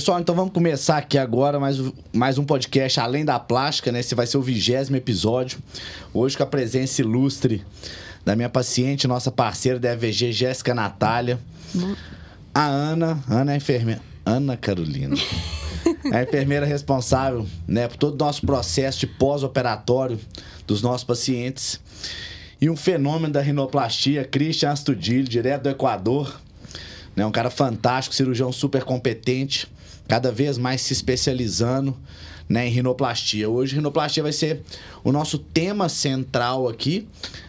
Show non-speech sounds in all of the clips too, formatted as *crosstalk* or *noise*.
Pessoal, então vamos começar aqui agora mais, mais um podcast Além da Plástica, né? Esse vai ser o vigésimo episódio. Hoje com a presença ilustre da minha paciente, nossa parceira da EVG, Jéssica Natália. A Ana, Ana é enfermeira. Ana Carolina. É a enfermeira responsável né, por todo o nosso processo de pós-operatório dos nossos pacientes. E um fenômeno da rinoplastia, Christian Astudillo, direto do Equador. Né, um cara fantástico, cirurgião super competente cada vez mais se especializando né, em rinoplastia. Hoje, rinoplastia vai ser o nosso tema central aqui,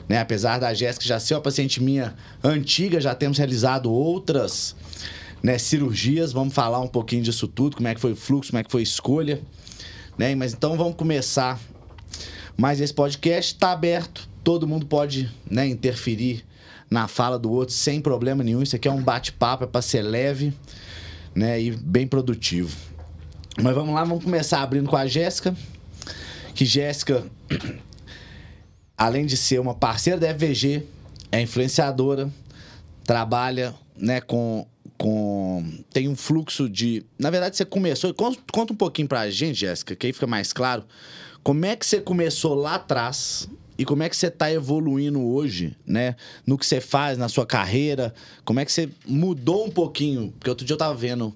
né? Apesar da Jéssica já ser uma paciente minha antiga, já temos realizado outras né, cirurgias. Vamos falar um pouquinho disso tudo, como é que foi o fluxo, como é que foi a escolha. Né? Mas então vamos começar mais esse podcast. Está aberto, todo mundo pode né, interferir na fala do outro sem problema nenhum. Isso aqui é um bate-papo, é para ser leve né? E bem produtivo. Mas vamos lá, vamos começar abrindo com a Jéssica. Que Jéssica, *clears throat* além de ser uma parceira da FVG, é influenciadora, trabalha né, com, com. Tem um fluxo de. Na verdade, você começou. Conta um pouquinho pra gente, Jéssica, que aí fica mais claro. Como é que você começou lá atrás e como é que você está evoluindo hoje, né? No que você faz, na sua carreira? Como é que você mudou um pouquinho? Porque outro dia eu estava vendo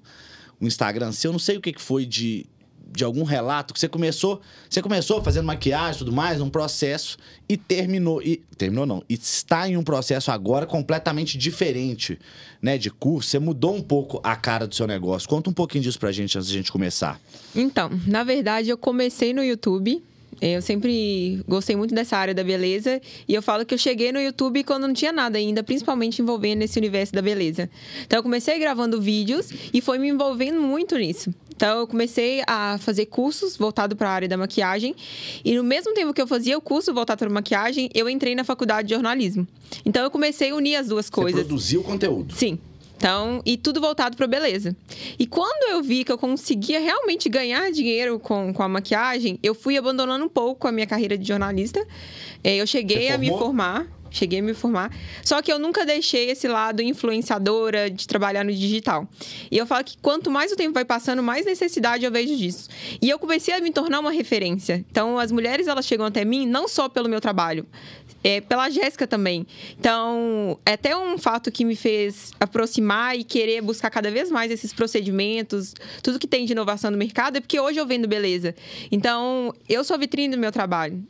o Instagram seu, eu não sei o que, que foi de, de algum relato que você começou, você começou fazendo maquiagem tudo mais, um processo e terminou e terminou não, e está em um processo agora completamente diferente, né, de curso. Você mudou um pouco a cara do seu negócio. Conta um pouquinho disso pra gente antes de a gente começar. Então, na verdade, eu comecei no YouTube eu sempre gostei muito dessa área da beleza e eu falo que eu cheguei no YouTube quando não tinha nada ainda, principalmente envolvendo esse universo da beleza. Então eu comecei gravando vídeos e foi me envolvendo muito nisso. Então eu comecei a fazer cursos voltados para a área da maquiagem e no mesmo tempo que eu fazia o curso voltado para maquiagem, eu entrei na faculdade de jornalismo. Então eu comecei a unir as duas coisas. Você produziu conteúdo? Sim. Então, e tudo voltado para beleza. E quando eu vi que eu conseguia realmente ganhar dinheiro com, com a maquiagem, eu fui abandonando um pouco a minha carreira de jornalista. É, eu cheguei a me formar. Cheguei a me formar. Só que eu nunca deixei esse lado influenciadora de trabalhar no digital. E eu falo que quanto mais o tempo vai passando, mais necessidade eu vejo disso. E eu comecei a me tornar uma referência. Então, as mulheres, elas chegam até mim não só pelo meu trabalho, é, pela Jéssica também. Então, é até um fato que me fez aproximar e querer buscar cada vez mais esses procedimentos, tudo que tem de inovação no mercado, é porque hoje eu vendo beleza. Então, eu sou a vitrine do meu trabalho.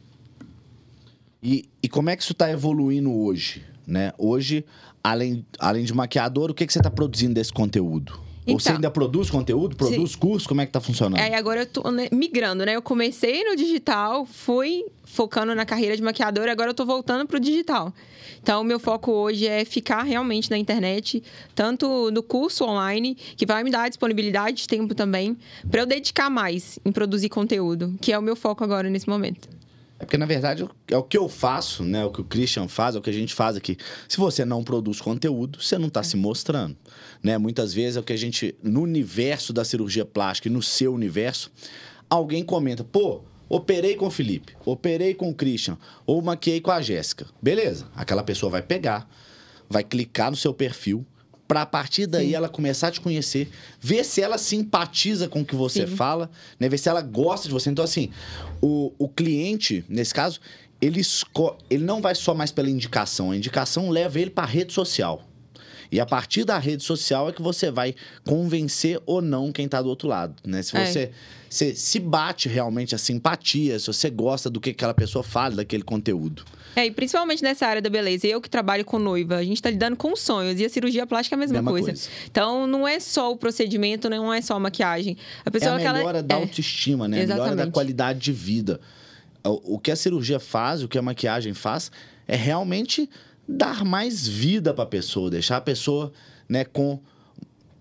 E, e como é que isso está evoluindo hoje? Né? Hoje, além, além de maquiador, o que, que você está produzindo desse conteúdo? Então, Ou você ainda produz conteúdo, produz sim. curso? Como é que tá funcionando? É, agora eu tô né, migrando, né? Eu comecei no digital, fui focando na carreira de maquiadora, agora eu tô voltando pro digital. Então, o meu foco hoje é ficar realmente na internet, tanto no curso online, que vai me dar disponibilidade de tempo também, para eu dedicar mais em produzir conteúdo, que é o meu foco agora nesse momento. É porque, na verdade, é o que eu faço, né? O que o Christian faz, é o que a gente faz aqui. Se você não produz conteúdo, você não está se mostrando. Né? Muitas vezes é o que a gente, no universo da cirurgia plástica e no seu universo, alguém comenta, pô, operei com o Felipe, operei com o Christian, ou maquiei com a Jéssica. Beleza, aquela pessoa vai pegar, vai clicar no seu perfil, para a partir daí Sim. ela começar a te conhecer, ver se ela simpatiza com o que você Sim. fala, né? ver se ela gosta de você. Então, assim, o, o cliente, nesse caso, ele, ele não vai só mais pela indicação, a indicação leva ele para a rede social. E a partir da rede social é que você vai convencer ou não quem está do outro lado, né? Se você, é. você se bate realmente a simpatia, se você gosta do que aquela pessoa fala, daquele conteúdo. É, e principalmente nessa área da beleza. Eu que trabalho com noiva, a gente está lidando com sonhos. E a cirurgia plástica é a mesma, mesma coisa. coisa. Então, não é só o procedimento, não é só a maquiagem. A pessoa é a melhora ela... da é. autoestima, né? Exatamente. A melhora da qualidade de vida. O que a cirurgia faz, o que a maquiagem faz, é realmente dar mais vida para a pessoa, deixar a pessoa né, com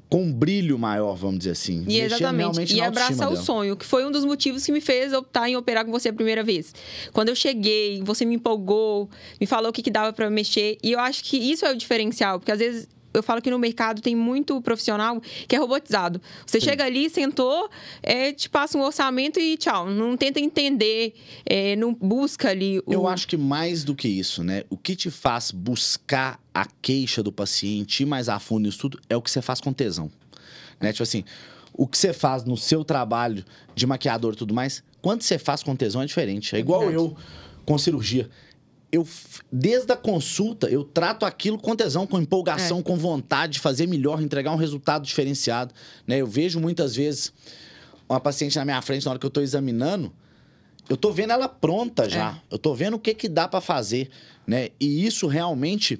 com um brilho maior, vamos dizer assim. E exatamente. E abraçar o sonho, que foi um dos motivos que me fez optar em operar com você a primeira vez. Quando eu cheguei, você me empolgou, me falou o que, que dava para mexer. E eu acho que isso é o diferencial, porque às vezes eu falo que no mercado tem muito profissional que é robotizado. Você Sim. chega ali, sentou, é, te passa um orçamento e tchau. Não tenta entender, é, não busca ali. O... Eu acho que mais do que isso, né? O que te faz buscar a queixa do paciente ir mais a fundo nisso tudo é o que você faz com tesão. Né? Tipo assim, o que você faz no seu trabalho de maquiador e tudo mais, quando você faz com tesão é diferente. É igual verdade. eu com cirurgia. Eu, desde a consulta, eu trato aquilo com tesão, com empolgação, com vontade de fazer melhor, entregar um resultado diferenciado. Né? Eu vejo muitas vezes uma paciente na minha frente, na hora que eu tô examinando, eu tô vendo ela pronta já. Eu tô vendo o que que dá para fazer, né? E isso realmente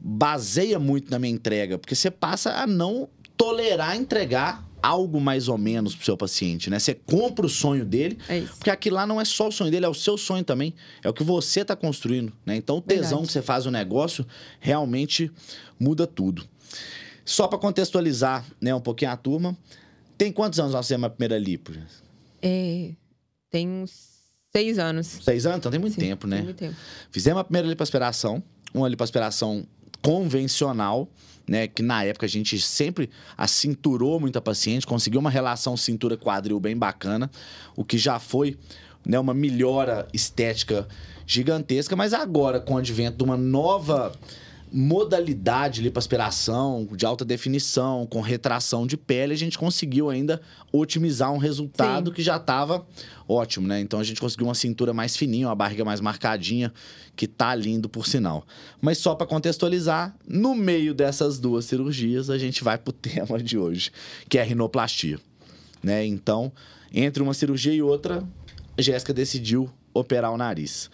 baseia muito na minha entrega, porque você passa a não tolerar entregar algo mais ou menos pro seu paciente, né? Você compra o sonho dele, É porque aquilo lá não é só o sonho dele, é o seu sonho também. É o que você tá construindo, né? Então o tesão Verdade. que você faz o negócio realmente muda tudo. Só para contextualizar, né, um pouquinho a turma. Tem quantos anos nós fizemos a primeira lipo? É, tem uns seis anos. Seis anos? Então tem muito Sim, tempo, né? tem muito tempo. Fizemos a primeira lipoaspiração, uma lipoaspiração convencional, né? Que na época a gente sempre acinturou muita paciente, conseguiu uma relação cintura-quadril bem bacana, o que já foi né, uma melhora estética gigantesca, mas agora, com o advento de uma nova modalidade de lipoaspiração, de alta definição, com retração de pele, a gente conseguiu ainda otimizar um resultado Sim. que já estava ótimo, né? Então a gente conseguiu uma cintura mais fininha, uma barriga mais marcadinha, que tá lindo por sinal. Mas só para contextualizar, no meio dessas duas cirurgias, a gente vai pro *laughs* tema de hoje, que é a rinoplastia, né? Então, entre uma cirurgia e outra, a Jéssica decidiu operar o nariz.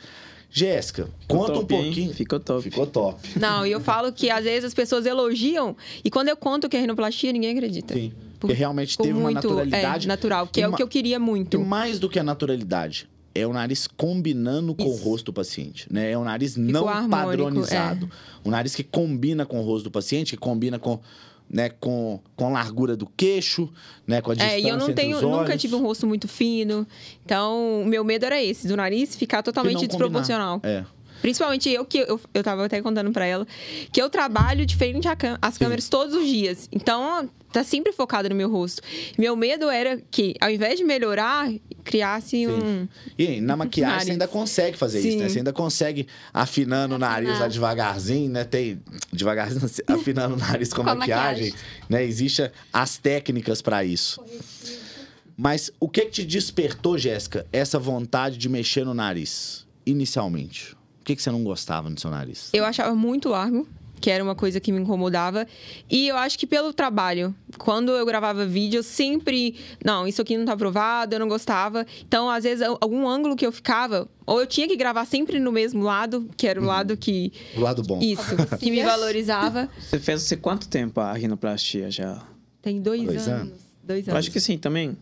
Jéssica, Ficou conta um top, hein? pouquinho. Ficou top. Ficou top. Não, e eu falo que às vezes as pessoas elogiam e quando eu conto que é rinoplastia, ninguém acredita. Sim. Por- Porque realmente Por teve uma muito, naturalidade. É, natural, que E é o que eu queria E muito. mais do que a naturalidade, é o nariz combinando com o Isso. rosto do paciente, né? É um nariz não harmônico, padronizado. Um nariz que combina com o rosto do paciente, que combina com, né, com, com a largura do queixo, né, com a distância É, e eu não tenho, nunca tive um rosto muito fino. Então, o meu medo era esse, do nariz ficar totalmente desproporcional. combinar. É. Principalmente eu, que eu, eu tava até contando pra ela, que eu trabalho diferente às câmeras todos os dias. Então, tá sempre focado no meu rosto. Meu medo era que, ao invés de melhorar, criasse um. E na maquiagem Nariz. você ainda consegue fazer isso, Sim. né? Você ainda consegue afinando o nariz lá devagarzinho, né? Tem devagarzinho, *laughs* afinando o nariz com, Com a maquiagem, maquiagem. né? Existem as técnicas para isso. Mas o que que te despertou, Jéssica, essa vontade de mexer no nariz inicialmente? O que que você não gostava no seu nariz? Eu achava muito largo, que era uma coisa que me incomodava. E eu acho que pelo trabalho, quando eu gravava vídeo, eu sempre. Não, isso aqui não tá aprovado, eu não gostava. Então, às vezes, algum ângulo que eu ficava, ou eu tinha que gravar sempre no mesmo lado, que era o lado que. O lado bom. Isso, *laughs* que me valorizava. Você fez há quanto tempo a rinoplastia já? Tem dois, Dois anos. anos? Dois Eu anos. acho que sim, também.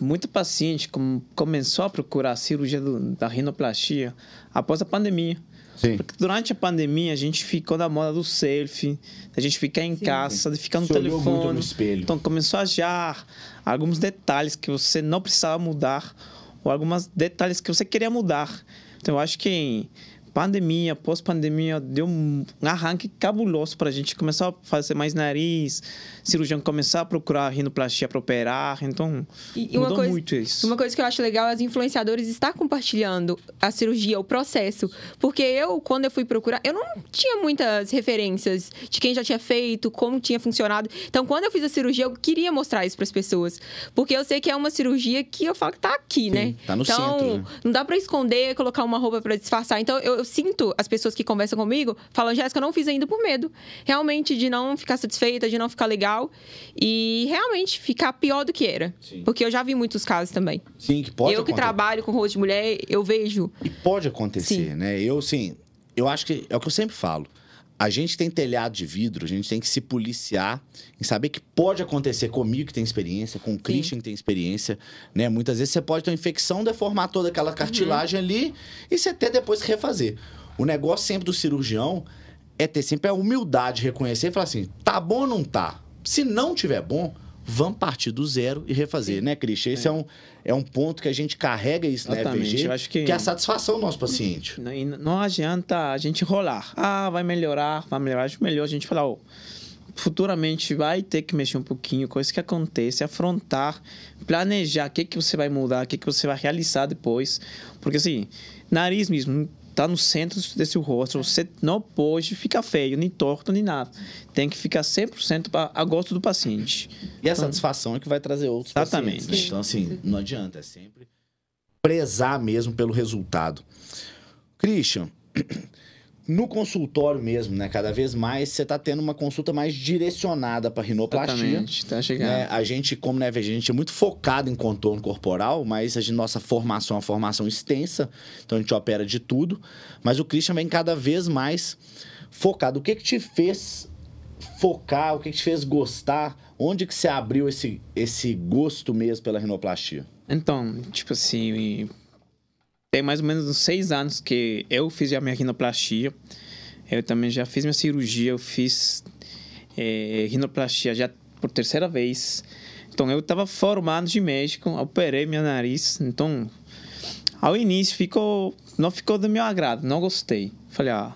Muito paciente com- começou a procurar a cirurgia do- da rinoplastia após a pandemia. Sim. Porque durante a pandemia a gente ficou na moda do selfie, a gente ficar em Sim. casa, de ficar no muito telefone. no espelho. Então começou a já alguns detalhes que você não precisava mudar ou alguns detalhes que você queria mudar. Então eu acho que pandemia, pós-pandemia, deu um arranque cabuloso para a gente começar a fazer mais nariz, cirurgião começar a procurar rinoplastia para operar. Então E- uma mudou coisa- muito isso. Uma coisa que eu acho legal é as influenciadores estar compartilhando a cirurgia, o processo. Porque eu, quando eu fui procurar, eu não tinha muitas referências de quem já tinha feito, como tinha funcionado. Então, quando eu fiz a cirurgia, eu queria mostrar isso para as pessoas. Porque eu sei que é uma cirurgia que eu falo que tá aqui, né? tá no então, centro, né? não dá para esconder, colocar uma roupa para disfarçar. Então, eu, eu sinto as pessoas que conversam comigo falando, Jéssica, eu não fiz ainda por medo. Realmente, de não ficar satisfeita, de não ficar legal. E realmente ficar pior do que era. Sim. Porque eu já vi muitos casos também. Sim, que pode eu que acontecer. trabalho com rosto de mulher, eu vejo. E pode acontecer, Sim. né? Eu, sim, eu acho que é o que eu sempre falo. A gente tem telhado de vidro, a gente tem que se policiar em saber que pode acontecer comigo que tem experiência, com o Christian que tem experiência, né? Muitas vezes você pode ter uma infecção, deformar toda Uhum. aquela cartilagem ali e você ter depois que refazer. O negócio sempre do cirurgião é ter sempre a humildade de reconhecer e falar assim: tá bom ou não tá? Se não tiver bom, vamos partir do zero e refazer, né, Christian? Esse é. um, é um ponto que a gente carrega isso na Exatamente, EVG, eu acho que- que é a satisfação do nosso paciente. Não- não adianta a gente rolar. Ah, vai melhorar, vai melhorar. Acho melhor a gente falar, ó, futuramente vai ter que mexer um pouquinho com isso que acontece, afrontar, planejar o que, que você vai mudar, o que, que você vai realizar depois. Porque assim, nariz mesmo, tá no centro desse rosto. Você não pode ficar feio, nem torto, nem nada. Tem que ficar 100% a, a gosto do paciente. E a satisfação é que vai trazer outros Exatamente. pacientes. né? Então, assim, não adianta. É sempre prezar mesmo pelo resultado. Christian, no consultório mesmo, né? Cada vez mais você tá tendo uma consulta mais direcionada para rinoplastia. Exatamente, tá chegando. né? A gente, como né, a gente é muito focado em contorno corporal, mas a gente, nossa formação é uma formação extensa, então a gente opera de tudo. Mas o Christian vem cada vez mais focado. O que que te fez focar? O que que te fez gostar? Onde que você abriu esse, esse gosto mesmo pela rinoplastia? Então, tipo assim, tem mais ou menos uns seis anos que eu fiz a minha rinoplastia. Eu também já fiz minha cirurgia, eu fiz eh, rinoplastia já por terceira vez. Então, eu estava formado de médico, operei meu nariz. Então, ao início ficou, não ficou do meu agrado, não gostei. Falei, ah,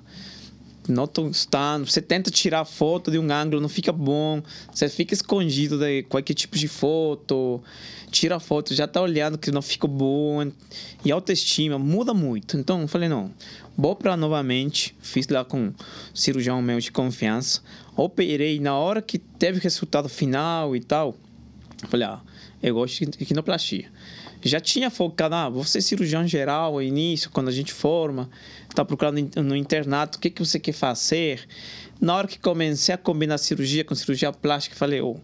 não tô gostando. Você tenta tirar foto de um ângulo, não fica bom. Você fica escondido de qualquer tipo de foto. Tira foto, já tá olhando que não fica bom. E autoestima muda muito. Então, eu falei, não, vou para novamente. Fiz lá com um cirurgião meu de confiança. Operei na hora que teve resultado final e tal. Falei, ah, eu gosto de rinoplastia já tinha focado, ah, ser cirurgião geral início, quando a gente forma, tá procurando no internato, o que, que você quer fazer. Na hora que comecei a combinar cirurgia com cirurgia plástica, falei, oh,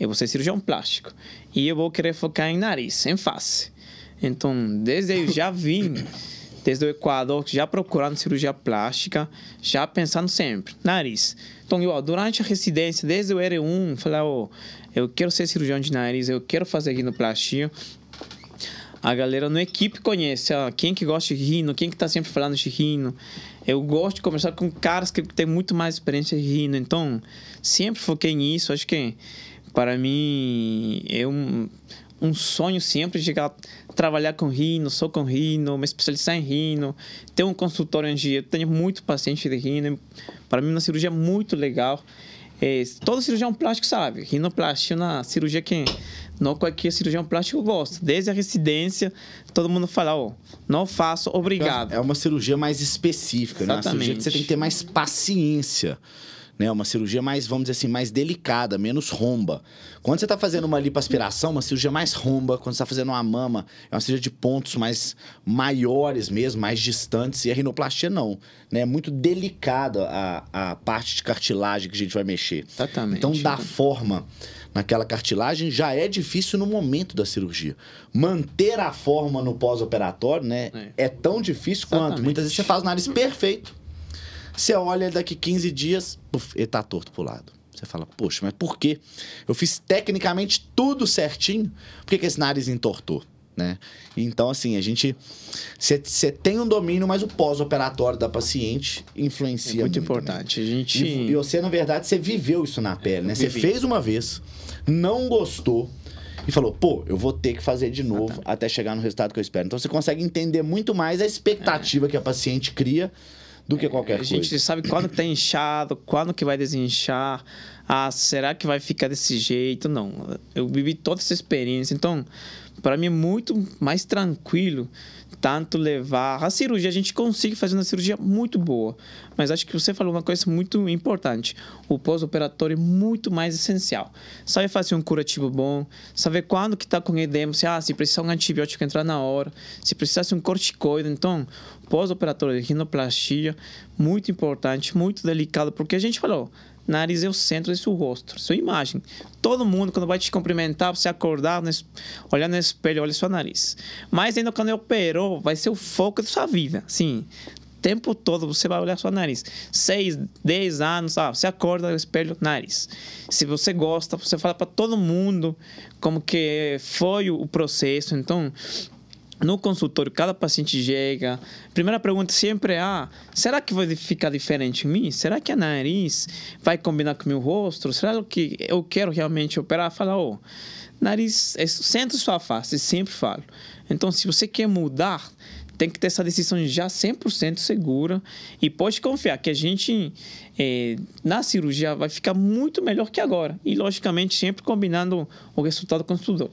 eu vou ser cirurgião plástico e eu vou querer focar em nariz, em face. Então, desde aí eu já vim, desde o Equador, já procurando cirurgia plástica, já pensando sempre, nariz. Então, eu, durante a residência, desde o R1, falei, oh, eu quero ser cirurgião de nariz, eu quero fazer rinoplastia a galera no equipe conhece ó, quem que gosta de rino, quem que tá sempre falando de rino. Eu gosto de conversar com caras que têm muito mais experiência de rino, então sempre foquei nisso. Acho que para mim é um, um sonho sempre chegar a trabalhar com rino, sou com rino, me especializar em rino, ter um consultório onde eu tenho muito paciente de rino. Para mim, uma cirurgia muito legal. É, todo cirurgião plástico sabe, rinoplastia na cirurgia que não qualquer cirurgião plástico gosta. Desde a residência, todo mundo fala, ó, não faço, obrigado. É uma cirurgia mais específica, né? Uma cirurgia que você tem que ter mais paciência. Né? Uma cirurgia mais, vamos dizer assim, mais delicada, menos romba. Quando você está fazendo uma lipoaspiração, uma cirurgia mais romba. Quando você está fazendo uma mama, é uma cirurgia de pontos mais maiores mesmo, mais distantes. E a rinoplastia não. Né? É muito delicada a, a parte de cartilagem que a gente vai mexer. Exatamente. Então, dar forma naquela cartilagem já é difícil no momento da cirurgia. Manter a forma no pós-operatório, né? É. é. tão difícil Exatamente. quanto. Muitas vezes você faz o nariz perfeito. Você olha daqui 15 dias, puf, ele tá torto pro lado. Você fala, poxa, mas por quê? Eu fiz tecnicamente tudo certinho, por que, que esse nariz entortou? Né? Então, assim, a gente. Você tem um domínio, mas o pós-operatório da paciente influencia. É muito, muito importante. Né? A gente... E, e, você, na verdade, você viveu isso na pele, né? Você fez uma vez, não gostou e falou, pô, eu vou ter que fazer de novo Exatamente. até chegar no resultado que eu espero. Então você consegue entender muito mais a expectativa é. que a paciente cria do que qualquer coisa. A gente sabe quando que tá inchado, quando que vai desinchar. Ah, será que vai ficar desse jeito? Não. Eu vivi toda essa experiência. Então, para mim é muito mais tranquilo tanto levar a cirurgia. A gente consegue fazer uma cirurgia muito boa mas acho que você falou uma coisa muito importante. O pós-operatório é muito mais essencial. Saber fazer um curativo bom? Saber quando que está com edema? Se ah se precisar um antibiótico entrar na hora. Se precisasse um corticoide. Então pós-operatório de rinoplastia muito importante muito delicado porque a gente falou Nariz é o centro do seu rosto, sua imagem. Todo mundo, quando vai te cumprimentar, você acordar, olhar no espelho, olha seu nariz. Mas ainda quando operou, vai ser o foco da sua vida. Sim, tempo todo você vai olhar seu nariz. Seis, dez anos, ah, você acorda no espelho, nariz. Se você gosta, você fala para todo mundo como que foi o processo. Então, no consultório, cada paciente chega. Primeira pergunta sempre é: ah, será que vai ficar diferente em mim? Será que a nariz vai combinar com o meu rosto? Será que eu quero realmente operar? Fala, oh, nariz é centro sua face, sempre falo. Então, se você quer mudar, tem que ter essa decisão já 100% segura e pode confiar que a gente é, na cirurgia vai ficar muito melhor que agora. E, logicamente, sempre combinando o resultado com o gosto.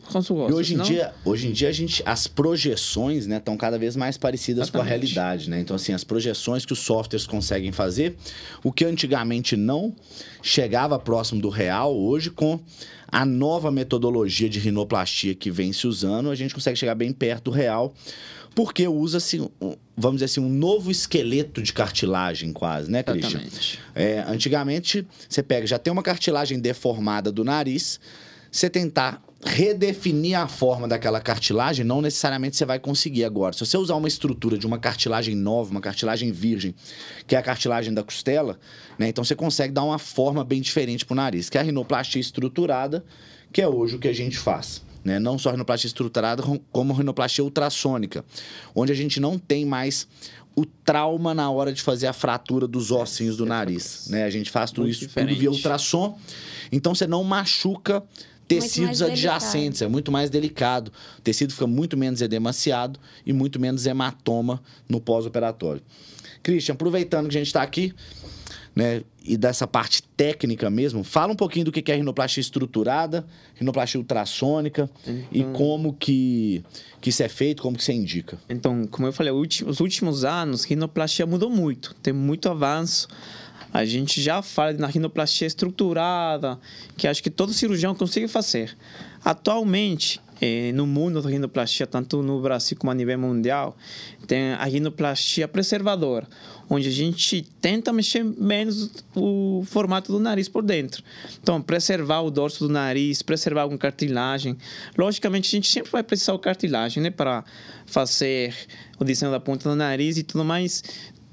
E hoje em, dia, hoje em dia, a gente, as projeções estão né, cada vez mais parecidas Exatamente. com a realidade. Né? Então, assim, as projeções que os softwares conseguem fazer, o que antigamente não chegava próximo do real, hoje com a nova metodologia de rinoplastia que vem se usando, a gente consegue chegar bem perto do real porque usa-se, vamos dizer assim, um novo esqueleto de cartilagem quase, né, Christian? Exatamente. É, antigamente, você pega, já tem uma cartilagem deformada do nariz, você tentar redefinir a forma daquela cartilagem, não necessariamente você vai conseguir agora. Se você usar uma estrutura de uma cartilagem nova, uma cartilagem virgem, que é a cartilagem da costela, né, então você consegue dar uma forma bem diferente para o nariz, que é a rinoplastia estruturada, que é hoje o que a gente faz. Né? Não só rinoplastia estruturada, como rinoplastia ultrassônica, onde a gente não tem mais o trauma na hora de fazer a fratura dos ossinhos do nariz. Né? A gente faz tudo muito isso diferente. tudo via ultrassom, então você não machuca tecidos adjacentes, delicado. é muito mais delicado. O tecido fica muito menos edemaciado e muito menos hematoma no pós-operatório. Christian, aproveitando que a gente está aqui, né, e dessa parte técnica mesmo, fala um pouquinho do que é rinoplastia estruturada, rinoplastia ultrassônica então, e como que, que isso é feito, como que você indica. Então, como eu falei, os últimos anos, rinoplastia mudou muito, tem muito avanço. A gente já fala na rinoplastia estruturada, que acho que todo cirurgião consegue fazer. Atualmente, eh, no mundo da rinoplastia, tanto no Brasil como a nível mundial, tem a rinoplastia preservadora, onde a gente tenta mexer menos o formato do nariz por dentro. Então, preservar o dorso do nariz, preservar alguma cartilagem. Logicamente, a gente sempre vai precisar de cartilagem, né, para fazer o desenho da ponta do nariz e tudo mais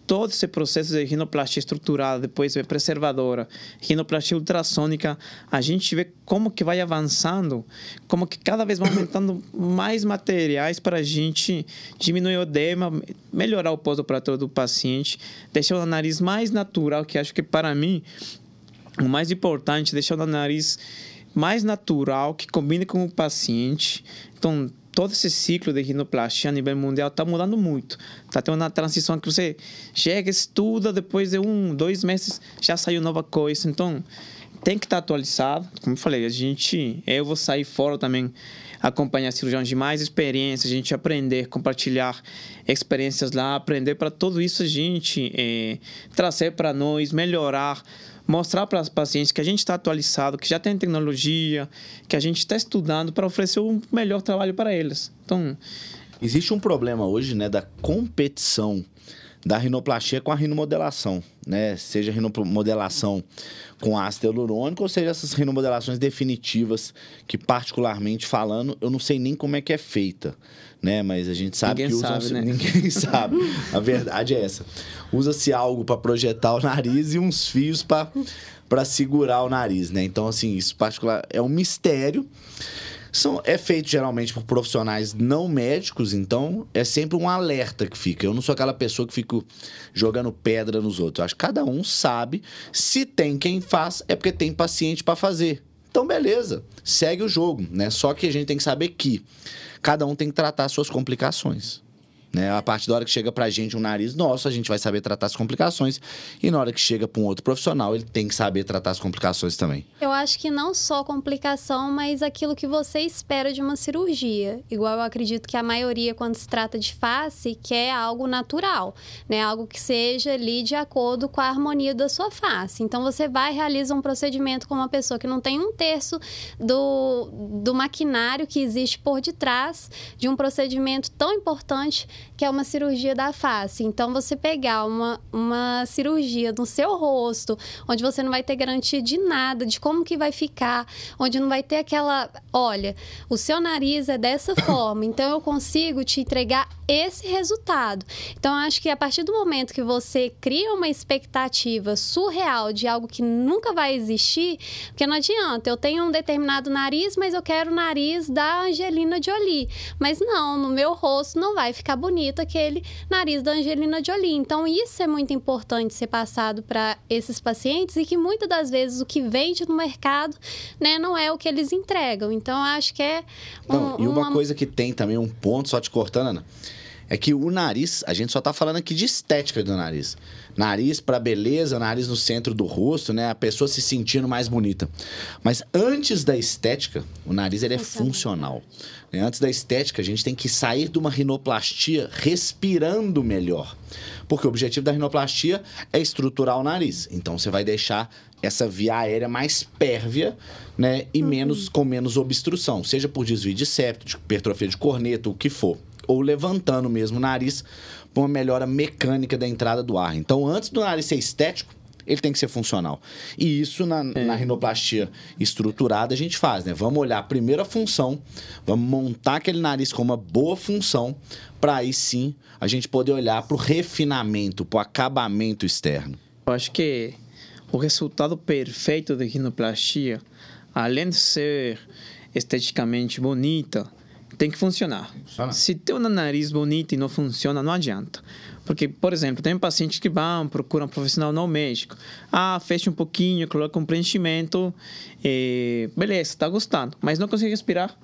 todo esse processo de rinoplastia estruturada, depois de preservadora, rinoplastia ultrassônica, a gente vê como que vai avançando, como que cada vez vai aumentando *coughs* mais materiais para a gente diminuir o edema, melhorar o pós-operatório do paciente, deixar o nariz mais natural, que acho que para mim o mais importante, deixar o nariz mais natural, que combine com o paciente. Então, todo esse ciclo de rinoplastia a nível mundial está mudando muito. Está tendo uma transição que você chega, estuda, depois de um, dois meses já saiu nova coisa. Então, tem que estar tá atualizado. Como eu falei, a gente, eu vou sair fora também, acompanhar cirurgiões de mais experiência, a gente aprender, compartilhar experiências lá, aprender para tudo isso a gente é, trazer para nós, melhorar mostrar para os pacientes que a gente está atualizado, que já tem tecnologia, que a gente está estudando para oferecer o um melhor trabalho para eles. Então, existe um problema hoje, né, da competição da rinoplastia com a rinomodelação, né? Seja rinomodelação com ácido hialurônico ou seja essas rinomodelações definitivas que particularmente falando, eu não sei nem como é que é feita, né? Mas a gente sabe ninguém que usam sabe, né? *laughs* ninguém sabe. A verdade é essa. Usa-se algo para projetar o nariz e uns fios para para segurar o nariz, né? Então assim, isso particular é um mistério. São, é feito geralmente por profissionais não médicos, então é sempre um alerta que fica. Eu não sou aquela pessoa que fico jogando pedra nos outros. Eu acho que cada um sabe. Se tem quem faz, é porque tem paciente para fazer. Então, beleza, segue o jogo, né? Só que a gente tem que saber que cada um tem que tratar suas complicações. Né? A partir da hora que chega pra gente um nariz nosso, a gente vai saber tratar as complicações. E na hora que chega para um outro profissional, ele tem que saber tratar as complicações também. Eu acho que não só complicação, mas aquilo que você espera de uma cirurgia. Igual eu acredito que a maioria, quando se trata de face, quer algo natural, né? Algo que seja ali de acordo com a harmonia da sua face. Então você vai realiza um procedimento com uma pessoa que não tem um terço do, do maquinário que existe por detrás de um procedimento tão importante que é uma cirurgia da face. Então, você pegar uma, uma cirurgia no seu rosto, onde você não vai ter garantia de nada, de como que vai ficar, onde não vai ter aquela, olha, o seu nariz é dessa *coughs* forma, então eu consigo te entregar esse resultado. Então, acho que a partir do momento que você cria uma expectativa surreal de algo que nunca vai existir, porque não adianta, eu tenho um determinado nariz, mas eu quero o nariz da Angelina Jolie. Mas não, no meu rosto não vai ficar bonito aquele nariz da Angelina Jolie. Então, isso é muito importante ser passado para esses pacientes e que muitas das vezes o que vende no mercado né, não é o que eles entregam. Então, acho que é. Um, não, e uma, uma coisa que tem também, um ponto, só te cortando, Ana é que o nariz, a gente só tá falando aqui de estética do nariz. Nariz para beleza, nariz no centro do rosto, né? A pessoa se sentindo mais bonita. Mas antes da estética, o nariz ele é funcional. Né? Antes da estética, a gente tem que sair de uma rinoplastia respirando melhor. Porque o objetivo da rinoplastia é estruturar o nariz. Então você vai deixar essa via aérea mais pérvia, né, e menos com menos obstrução, seja por desvio de septo, de hipertrofia de corneta, o que for, ou levantando mesmo o nariz para uma melhora mecânica da entrada do ar. Então, antes do nariz ser estético, ele tem que ser funcional. E isso na, na rinoplastia estruturada a gente faz, né? Vamos olhar primeiro a função, vamos montar aquele nariz com uma boa função, para aí sim a gente poder olhar para o refinamento, para o acabamento externo. Eu acho que o resultado perfeito de rinoplastia, além de ser esteticamente bonita, tem que funcionar. Funciona. Se tem um nariz bonito e não funciona, não adianta. Porque, por exemplo, tem pacientes que vão, procuram um profissional no médico. Ah, fecha um pouquinho, coloca um preenchimento. eh, beleza, está gostando. Mas não consegue respirar.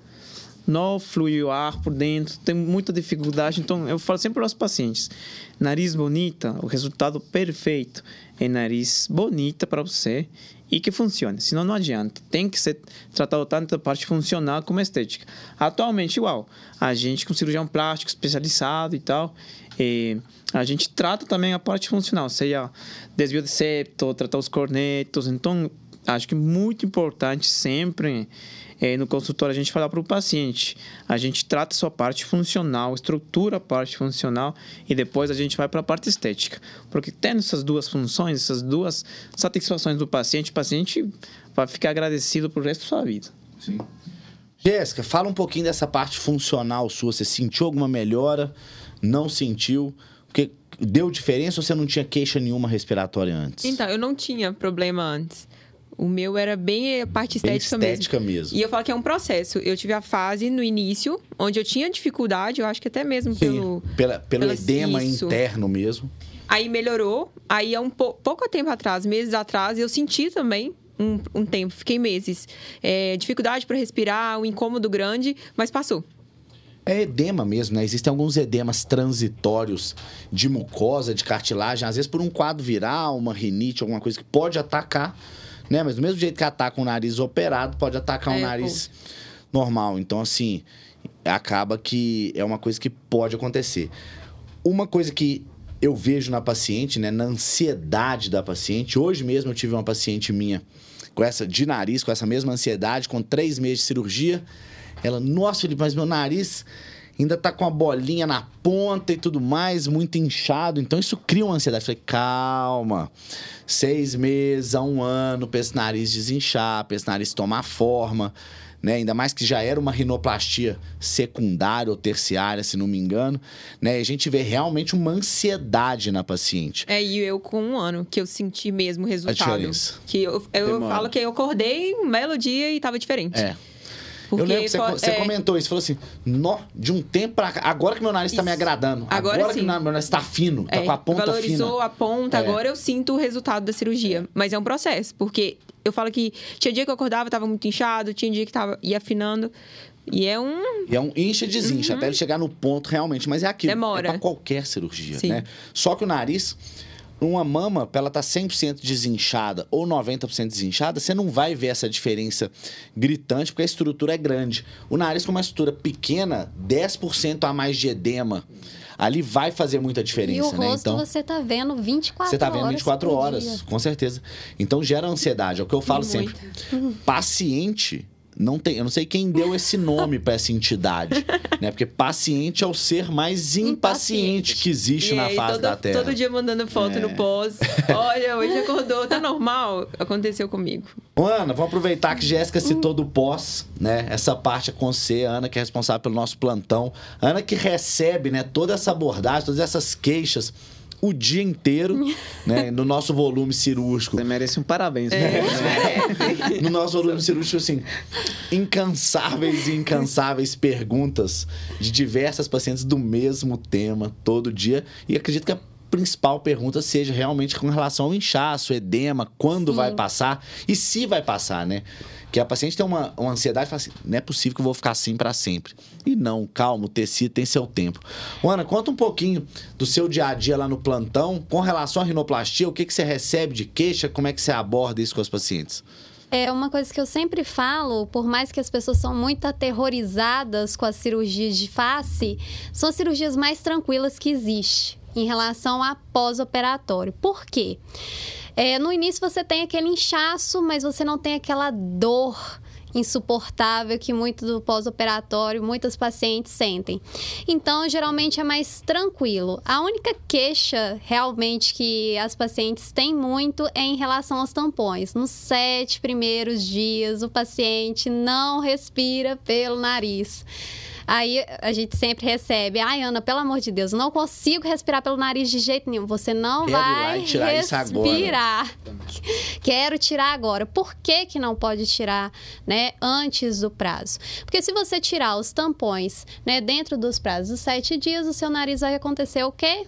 Não flui o ar por dentro, tem muita dificuldade. Então, eu falo sempre para os pacientes: nariz bonita, o resultado perfeito é nariz bonita para você e que funcione. Senão, não adianta. Tem que ser tratado tanto da parte funcional como estética. Atualmente, igual, a gente com cirurgião plástico especializado e tal, eh, a gente trata também a parte funcional, seja desvio de septo, tratar os cornetos. Então, acho que muito importante sempre eh, no consultório a gente falar para o paciente, a gente trata a sua parte funcional, estrutura a parte funcional e depois a gente vai para a parte estética. Porque tendo essas duas funções, essas duas satisfações do paciente, o paciente vai ficar agradecido pro resto da sua vida. Sim. Jéssica, fala um pouquinho dessa parte funcional sua. Você sentiu alguma melhora? Não sentiu? Porque deu diferença ou você não tinha queixa nenhuma respiratória antes? Então, eu não tinha problema antes. O meu era bem a parte Bem estética, estética mesmo. mesmo. E eu falo que é um processo. Eu tive a fase no início, onde eu tinha dificuldade, eu acho que até mesmo Sim, pelo. pela, pelo edema isso. interno mesmo. Aí melhorou. Aí há um pou- pouco tempo atrás, meses atrás, eu senti também um, um tempo, fiquei meses. É, dificuldade para respirar, um incômodo grande, mas passou. É edema mesmo, né? Existem alguns edemas transitórios de mucosa, de cartilagem, às vezes por um quadro viral, uma rinite, alguma coisa que pode atacar, né? Mas do mesmo jeito que ataca um nariz operado, pode atacar um É, nariz normal. Então, assim, acaba que é uma coisa que pode acontecer. Uma coisa que eu vejo na paciente, né, na ansiedade da paciente. Hoje mesmo eu tive uma paciente minha com essa de nariz, com essa mesma ansiedade, com três meses de cirurgia. Ela, nossa, Felipe, mas meu nariz ainda tá com a bolinha na ponta e tudo mais, muito inchado. Então isso cria uma ansiedade. Falei, calma. Seis meses a um ano pra esse nariz desinchar, pra esse nariz tomar forma. Né? Ainda mais que já era uma rinoplastia secundária ou terciária, se não me engano. Né? E a gente vê realmente uma ansiedade na paciente. É, e eu com um ano que eu senti mesmo o resultado. diferença. Que eu, eu Demora. falo que eu acordei um belo dia e tava diferente. É. Porque eu lembro que você, você é, comentou isso, falou assim: nó, de um tempo pra cá, agora que meu nariz tá me agradando, agora, Agora que meu nariz tá fino, tá é, com a ponta valorizou fina. a ponta, É. agora eu sinto o resultado da cirurgia. Mas é um processo, porque eu falo que tinha dia que eu acordava, tava muito inchado, tinha dia que tava ia afinando. E é um. E é um incha e desincha, até ele chegar no ponto realmente. Mas é aquilo. Uhum. Demora. É pra qualquer cirurgia, Sim. né? Só que o nariz, uma mama, pra ela tá 100% desinchada ou 90% desinchada, você não vai ver essa diferença gritante, porque a estrutura é grande. O nariz com uma estrutura pequena, 10% a mais de edema, ali vai fazer muita diferença, E o né? rosto você tá vendo 24 horas. Você tá vendo 24 por horas, dia. com certeza. Então gera ansiedade. É o que eu falo E sempre. *laughs* Paciente. Não tem, eu não sei quem deu esse nome pra essa entidade, *laughs* né? Porque paciente é o ser mais impaciente Impaciente. que existe e na aí, face todo, da Terra. É. todo dia mandando foto no pós. *laughs* Olha, hoje acordou, tá normal? Aconteceu comigo. Ana, vamos aproveitar que Jéssica citou do pós, né? Essa parte é com você, Ana, que é responsável pelo nosso plantão. Ana que recebe, né, toda essa abordagem, todas essas queixas o dia inteiro, *laughs* né? No nosso volume cirúrgico. Você merece um parabéns. É. né? no nosso volume cirúrgico, assim, incansáveis e incansáveis perguntas de diversas pacientes do mesmo tema todo dia. E acredito que a principal pergunta seja realmente com relação ao inchaço, edema, quando Sim. vai passar e se vai passar, né? Que a paciente tem uma, uma ansiedade e fala assim: não é possível que eu vou ficar assim para sempre. E não, calma, o tecido tem seu tempo. Ana, conta um pouquinho do seu dia a dia lá no plantão com relação à rinoplastia, o que, que você recebe de queixa, como é que você aborda isso com os pacientes? É uma coisa que eu sempre falo, por mais que as pessoas são muito aterrorizadas com as cirurgias de face, são as cirurgias mais tranquilas que existe em relação a pós-operatório. Por quê? É, no início você tem aquele inchaço, mas você não tem aquela dor insuportável que muito do pós-operatório, muitas pacientes sentem. Então, geralmente é mais tranquilo. A única queixa realmente que as pacientes têm muito é em relação aos tampões. Nos sete primeiros dias, o paciente não respira pelo nariz. Aí a gente sempre recebe, ai Ana, pelo amor de Deus, não consigo respirar pelo nariz de jeito nenhum. Você não Quero vai tirar respirar. *laughs* Quero tirar agora. Por que, que não pode tirar, né, antes do prazo? Porque se você tirar os tampões, né, dentro dos prazos dos sete dias, o seu nariz vai acontecer o quê?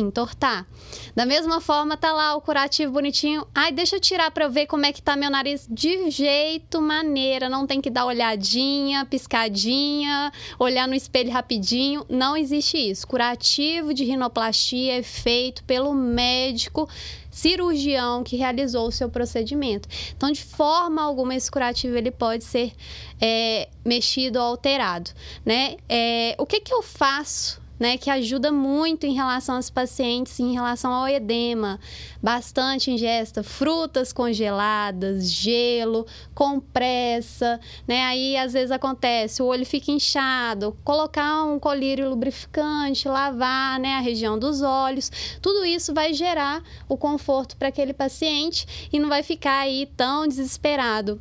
Entortar. Da mesma forma, tá lá o curativo bonitinho. Ai, deixa eu tirar para eu ver como é que tá meu nariz. De jeito maneira, não tem que dar olhadinha, piscadinha, olhar no espelho rapidinho. Não existe isso. Curativo de rinoplastia é feito pelo médico cirurgião que realizou o seu procedimento. Então, de forma alguma, esse curativo ele pode ser é, mexido ou alterado, né? É, o que que eu faço né, que ajuda muito em relação aos pacientes, em relação ao edema. Bastante ingesta, frutas congeladas, gelo, compressa, né? Aí às vezes acontece, o olho fica inchado, colocar um colírio lubrificante, lavar, né, a região dos olhos. Tudo isso vai gerar o conforto para aquele paciente e não vai ficar aí tão desesperado.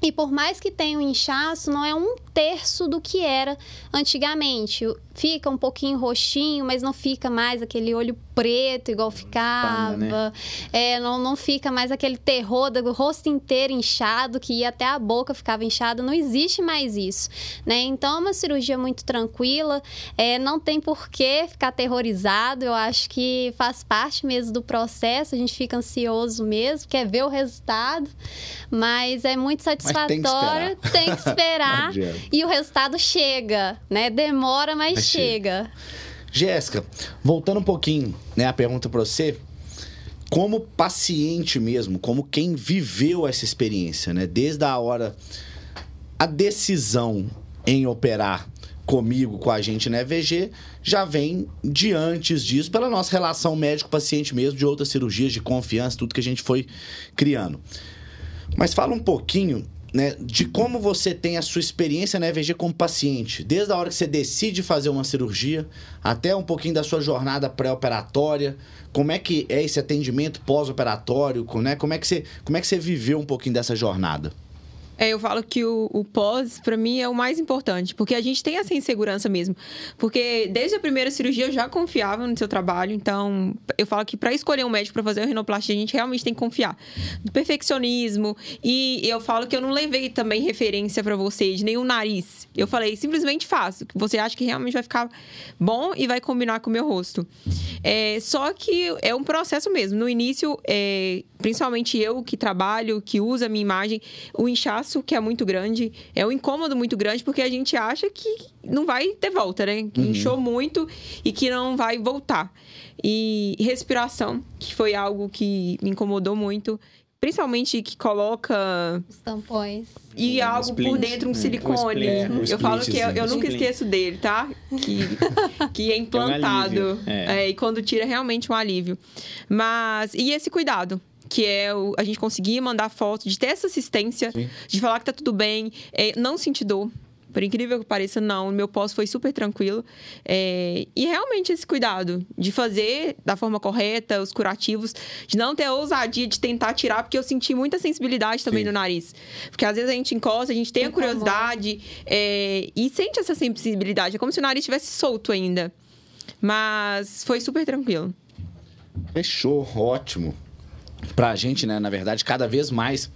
E por mais que tenha um inchaço, não é um terço do que era antigamente. Fica um pouquinho roxinho, mas não fica mais aquele olho preto igual ficava. Panda, né? é, não, não fica mais aquele terror do rosto inteiro inchado, que ia até a boca ficava inchada. Não existe mais isso. Né? Então é uma cirurgia muito tranquila. É, não tem por que ficar aterrorizado. Eu acho que faz parte mesmo do processo. A gente fica ansioso mesmo, quer ver o resultado. Mas é muito satisfatório. Tem que esperar. Tem que *laughs* esperar e o resultado chega, né? Demora, mas, mas chega. chega. Jéssica, voltando um pouquinho, né, a pergunta para você, como paciente mesmo, como quem viveu essa experiência, né, desde a hora a decisão em operar comigo, com a gente na EVG, já vem de antes disso, pela nossa relação médico-paciente mesmo, de outras cirurgias de confiança, tudo que a gente foi criando. Mas fala um pouquinho né, de como você tem a sua experiência na EVG como paciente, desde a hora que você decide fazer uma cirurgia, até um pouquinho da sua jornada pré-operatória, como é que é esse atendimento pós-operatório, né? como, é que você, como é que você viveu um pouquinho dessa jornada? É, eu falo que o, o pós, para mim, é o mais importante, porque a gente tem essa insegurança mesmo. Porque desde a primeira cirurgia eu já confiava no seu trabalho, então eu falo que para escolher um médico para fazer a rinoplastia, a gente realmente tem que confiar. Do perfeccionismo, e eu falo que eu não levei também referência para você de nenhum nariz. Eu falei, simplesmente faço, você acha que realmente vai ficar bom e vai combinar com o meu rosto. É, só que é um processo mesmo. No início, é, principalmente eu que trabalho, que usa a minha imagem, o inchaço que é muito grande, é um incômodo muito grande, porque a gente acha que não vai ter volta, né? Que uhum. inchou muito e que não vai voltar. E respiração, que foi algo que me incomodou muito. Principalmente que coloca. Os tampões. E um algo split, por dentro, um silicone. Um eu falo que eu, eu nunca esqueço dele, tá? Que, *laughs* que é implantado. É um é. É, e quando tira, é realmente um alívio. Mas. E esse cuidado? Que é o, a gente conseguir mandar foto, de ter essa assistência, Sim. de falar que tá tudo bem, é, não sentir dor. Por incrível que pareça, não. O meu pós foi super tranquilo. É, e realmente esse cuidado de fazer da forma correta, os curativos, de não ter a ousadia de tentar tirar, porque eu senti muita sensibilidade também Sim. no nariz. Porque às vezes a gente encosta, a gente tem a curiosidade é, e sente essa sensibilidade. É como se o nariz estivesse solto ainda. Mas foi super tranquilo. Fechou, ótimo para a gente, né, na verdade, cada vez mais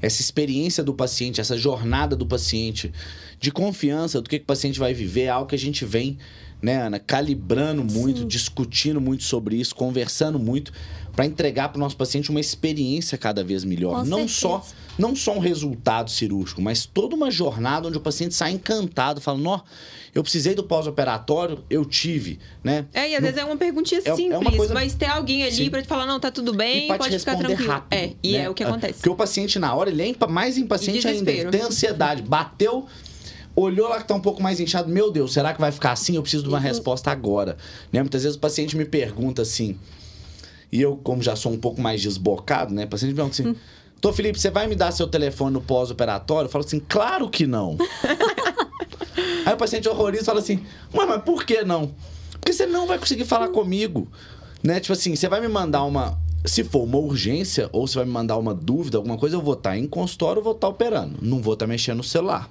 essa experiência do paciente, essa jornada do paciente de confiança do que, que o paciente vai viver, é algo que a gente vem, né, Ana, calibrando muito, Sim. discutindo muito sobre isso, conversando muito, para entregar para o nosso paciente uma experiência cada vez melhor. Com não certeza. só não só um resultado cirúrgico, mas toda uma jornada onde o paciente sai encantado, falando, ó, eu precisei do pós-operatório, eu tive, né? É, e às No- vezes é uma perguntinha é uma simples, coisa- mas ter alguém ali pra te falar, não, tá tudo bem, e te pode ficar tranquilo. rápido. é, e né? é o que acontece. Porque o paciente, na hora, ele é mais impaciente ainda. Ele tem ansiedade. Bateu, olhou lá que tá um pouco mais inchado. Meu Deus, será que vai ficar assim? Eu preciso de uma resposta agora. Né? Muitas vezes o paciente me pergunta assim. E eu, como já sou um pouco mais desbocado, né? O paciente me pergunta assim. Tô, Felipe, você vai me dar seu telefone no pós-operatório? Eu falo assim, claro que não. *laughs* Aí o paciente horroriza e fala assim, mas, mas por que não? Porque você não vai conseguir falar comigo. Né? Tipo assim, você vai me mandar uma. Se for uma urgência, ou você vai me mandar uma dúvida, alguma coisa, eu vou estar em consultório, eu vou estar operando. Não vou estar mexendo no celular.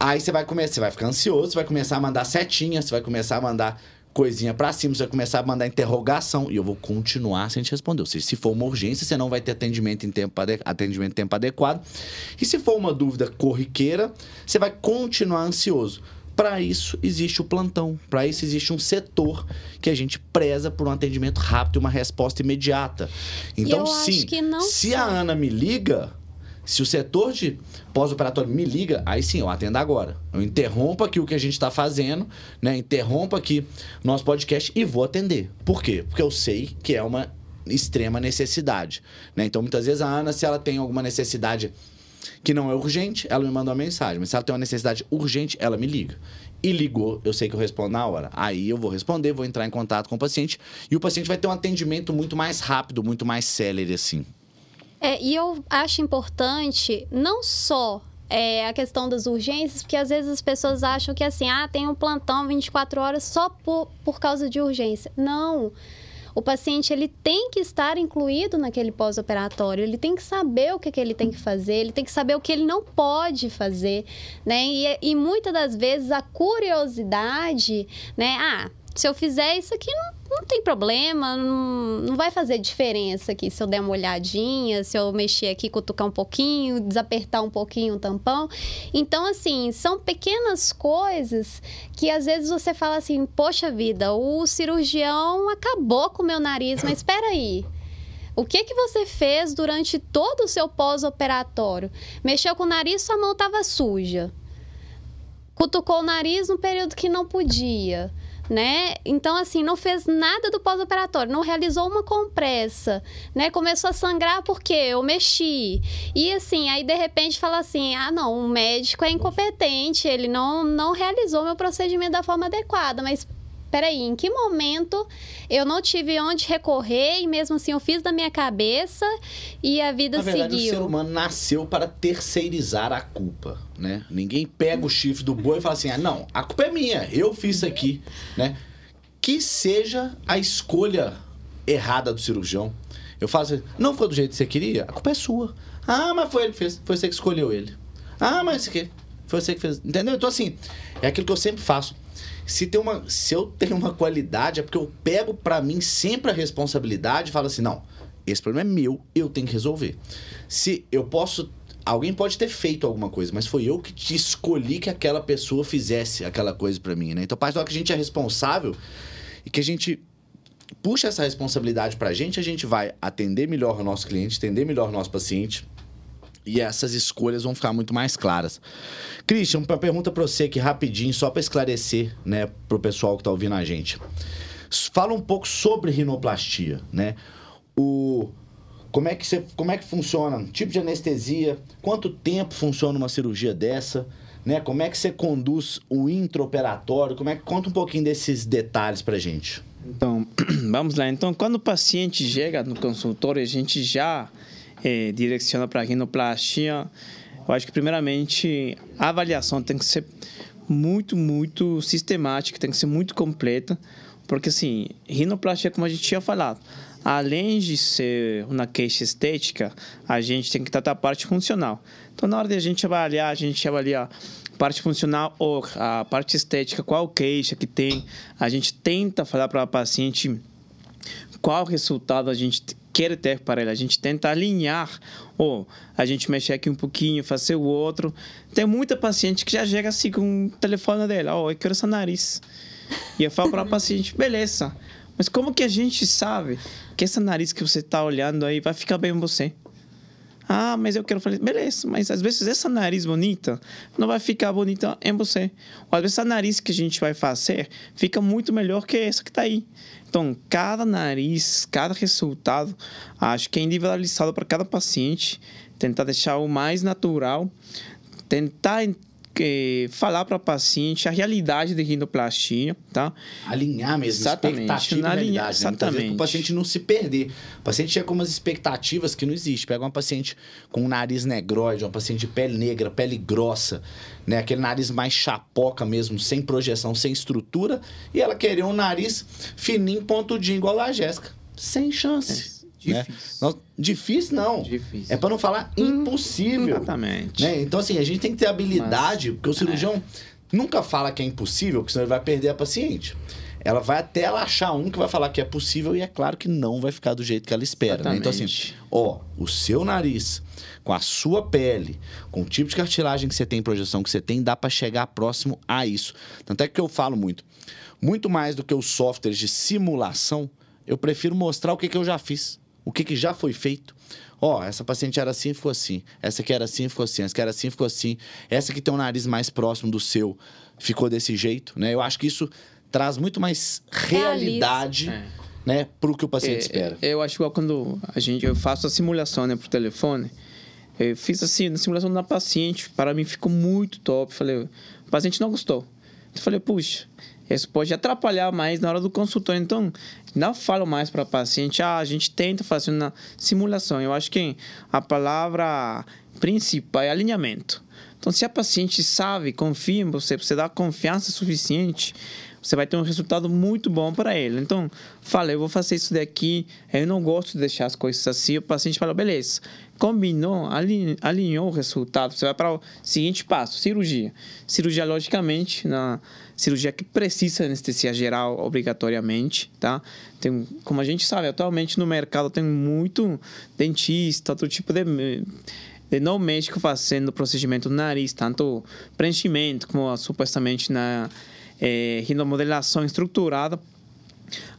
Aí você vai começar, você vai ficar ansioso, você vai começar a mandar setinha, você vai começar a mandar coisinha pra cima, você vai começar a mandar interrogação e eu vou continuar sem te responder. Ou seja, se for uma urgência, você não vai ter atendimento em tempo, ade- atendimento em tempo adequado. E se for uma dúvida corriqueira, você vai continuar ansioso. Para isso existe o plantão, para isso existe um setor que a gente preza por um atendimento rápido e uma resposta imediata. Então, eu sim, se só. a Ana me liga, se o setor de pós-operatório me liga, aí sim, eu atendo agora. Eu interrompo aqui o que a gente está fazendo, né? Interrompo aqui nosso podcast e vou atender. Por quê? Porque eu sei que é uma extrema necessidade, né? Então, muitas vezes a Ana, se ela tem alguma necessidade que não é urgente, ela me manda uma mensagem. Mas se ela tem uma necessidade urgente, ela me liga. E ligou, eu sei que eu respondo na hora. Aí eu vou responder, vou entrar em contato com o paciente e o paciente vai ter um atendimento muito mais rápido, muito mais célere, assim. É, e eu acho importante não só é, a questão das urgências, porque às vezes as pessoas acham que assim, ah, tem um plantão 24 horas só por, por causa de urgência. Não. O paciente ele tem que estar incluído naquele pós-operatório, ele tem que saber o que, que ele tem que fazer, ele tem que saber o que ele não pode fazer, né? E, e muitas das vezes a curiosidade, né? Ah, se eu fizer isso aqui, não, não tem problema, não, não vai fazer diferença aqui se eu der uma olhadinha, se eu mexer aqui, cutucar um pouquinho, desapertar um pouquinho o tampão. Então, assim, são pequenas coisas que às vezes você fala assim: poxa vida, o cirurgião acabou com o meu nariz, mas espera aí. O que que você fez durante todo o seu pós-operatório? Mexeu com o nariz, sua mão estava suja. Cutucou o nariz no período que não podia né? Então, assim, não fez nada do pós-operatório, não realizou uma compressa, né? Começou a sangrar porque eu mexi. E, assim, aí de repente fala assim: ah, não, o médico é incompetente, ele não, não realizou meu procedimento da forma adequada, mas. Peraí, em que momento eu não tive onde recorrer e mesmo assim eu fiz da minha cabeça e a vida Na verdade, seguiu? o ser humano nasceu para terceirizar a culpa, né? Ninguém pega o chifre do boi e fala assim, ah, não, a culpa é minha, eu fiz isso aqui, né? Que seja a escolha errada do cirurgião. Eu falo assim, não foi do jeito que você queria, a culpa é sua. Ah, mas foi ele que fez, foi você que escolheu ele. Ah, mas isso aqui, foi você que fez. Entendeu? Então, assim, é aquilo que eu sempre faço. Se, tem uma, se eu tenho uma qualidade, é porque eu pego pra mim sempre a responsabilidade e falo assim, não, esse problema é meu, eu tenho que resolver. Se eu posso. Alguém pode ter feito alguma coisa, mas foi eu que te escolhi que aquela pessoa fizesse aquela coisa pra mim, né? Então, a partir da que a gente é responsável e que a gente puxa essa responsabilidade pra gente, a gente vai atender melhor o nosso cliente, atender melhor o nosso paciente. E essas escolhas vão ficar muito mais claras. Christian, uma pergunta pra você aqui rapidinho, só pra esclarecer, né, pro pessoal que tá ouvindo a gente. Fala um pouco sobre rinoplastia, né? O como é que você, como é que funciona? Tipo de anestesia? Quanto tempo funciona uma cirurgia dessa? Né? Como é que você conduz o intraoperatório? Como é que conta um pouquinho desses detalhes pra gente? Então, *clears throat* vamos lá. Então, quando o paciente chega no consultório, a gente já eh, direciona para a rinoplastia. Eu acho que, primeiramente, a avaliação tem que ser muito, muito sistemática, tem que ser muito completa, porque, assim, rinoplastia, como a gente tinha falado, além de ser uma queixa estética, a gente tem que tratar a parte funcional. Então, na hora de a gente avaliar, a gente avalia a parte funcional ou a parte estética, qual queixa que tem, a gente tenta falar para o paciente qual resultado a gente quer ter para ele. A gente tenta alinhar, ou a gente mexe aqui um pouquinho, fazer o outro. Tem muita paciente que já chega assim com o telefone dela, ó, oh, eu quero esse nariz. E eu falo para a paciente, beleza, mas como que a gente sabe que esse nariz que você está olhando aí vai ficar bem em você? Ah, mas eu quero fazer. Beleza, mas às vezes essa nariz bonita não vai ficar bonita em você. Ou às vezes a nariz que a gente vai fazer fica muito melhor que essa que está aí. Então, cada nariz, cada resultado, acho que é individualizado para cada paciente. Tentar deixar o mais natural. Tentar que falar para o paciente a realidade de rinoplastia, tá? Alinhar mesmo, exatamente. expectativa realidade. Né? Exatamente. Né? o paciente não se perder. O paciente chega com umas expectativas que não existe. Pega uma paciente com um nariz negroide, uma paciente de pele negra, pele grossa, né? Aquele nariz mais chapoca mesmo, sem projeção, sem estrutura, e ela querer um nariz fininho, pontudinho, igual a Jéssica. Sem chance. É. Né? Difícil. Né? difícil não. Difícil. É para não falar hum, impossível. Exatamente. Né? Então, assim, a gente tem que ter habilidade, Mas, porque o cirurgião é. nunca fala que é impossível, porque senão ele vai perder a paciente. Ela vai até ela achar um que vai falar que é possível e é claro que não vai ficar do jeito que ela espera. Né? Então, assim, ó, o seu nariz, com a sua pele, com o tipo de cartilagem que você tem, projeção que você tem, dá para chegar próximo a isso. Tanto é que eu falo muito. Muito mais do que os softwares de simulação, eu prefiro mostrar o que, que eu já fiz o que, que já foi feito. Ó, oh, essa paciente era assim, ficou assim. Essa aqui era assim, ficou assim. Essa aqui era assim, ficou assim. Essa que tem o nariz mais próximo do seu, ficou desse jeito, né? Eu acho que isso traz muito mais realidade, é. né, pro que o paciente é, espera. Eu acho igual quando a gente, eu faço a simulação, né, pro telefone. Eu fiz assim, na simulação da paciente, para mim ficou muito top. Falei, o paciente não gostou. Eu falei, puxa, isso pode atrapalhar mais na hora do consultório. Então, não falo mais para paciente, ah, a gente tenta fazer uma simulação. Eu acho que a palavra principal é alinhamento. Então, se a paciente sabe, confia em você, você dá confiança suficiente, você vai ter um resultado muito bom para ele. Então, fala, eu vou fazer isso daqui, eu não gosto de deixar as coisas assim. O paciente fala, beleza, combinou, alinhou o resultado. Você vai para o seguinte passo, cirurgia. Cirurgia, logicamente, na cirurgia que precisa anestesia geral obrigatoriamente, tá? Tem, como a gente sabe, atualmente no mercado tem muito dentista, outro tipo de de não médico fazendo procedimento no nariz, tanto preenchimento como supostamente na é, rinomodelação estruturada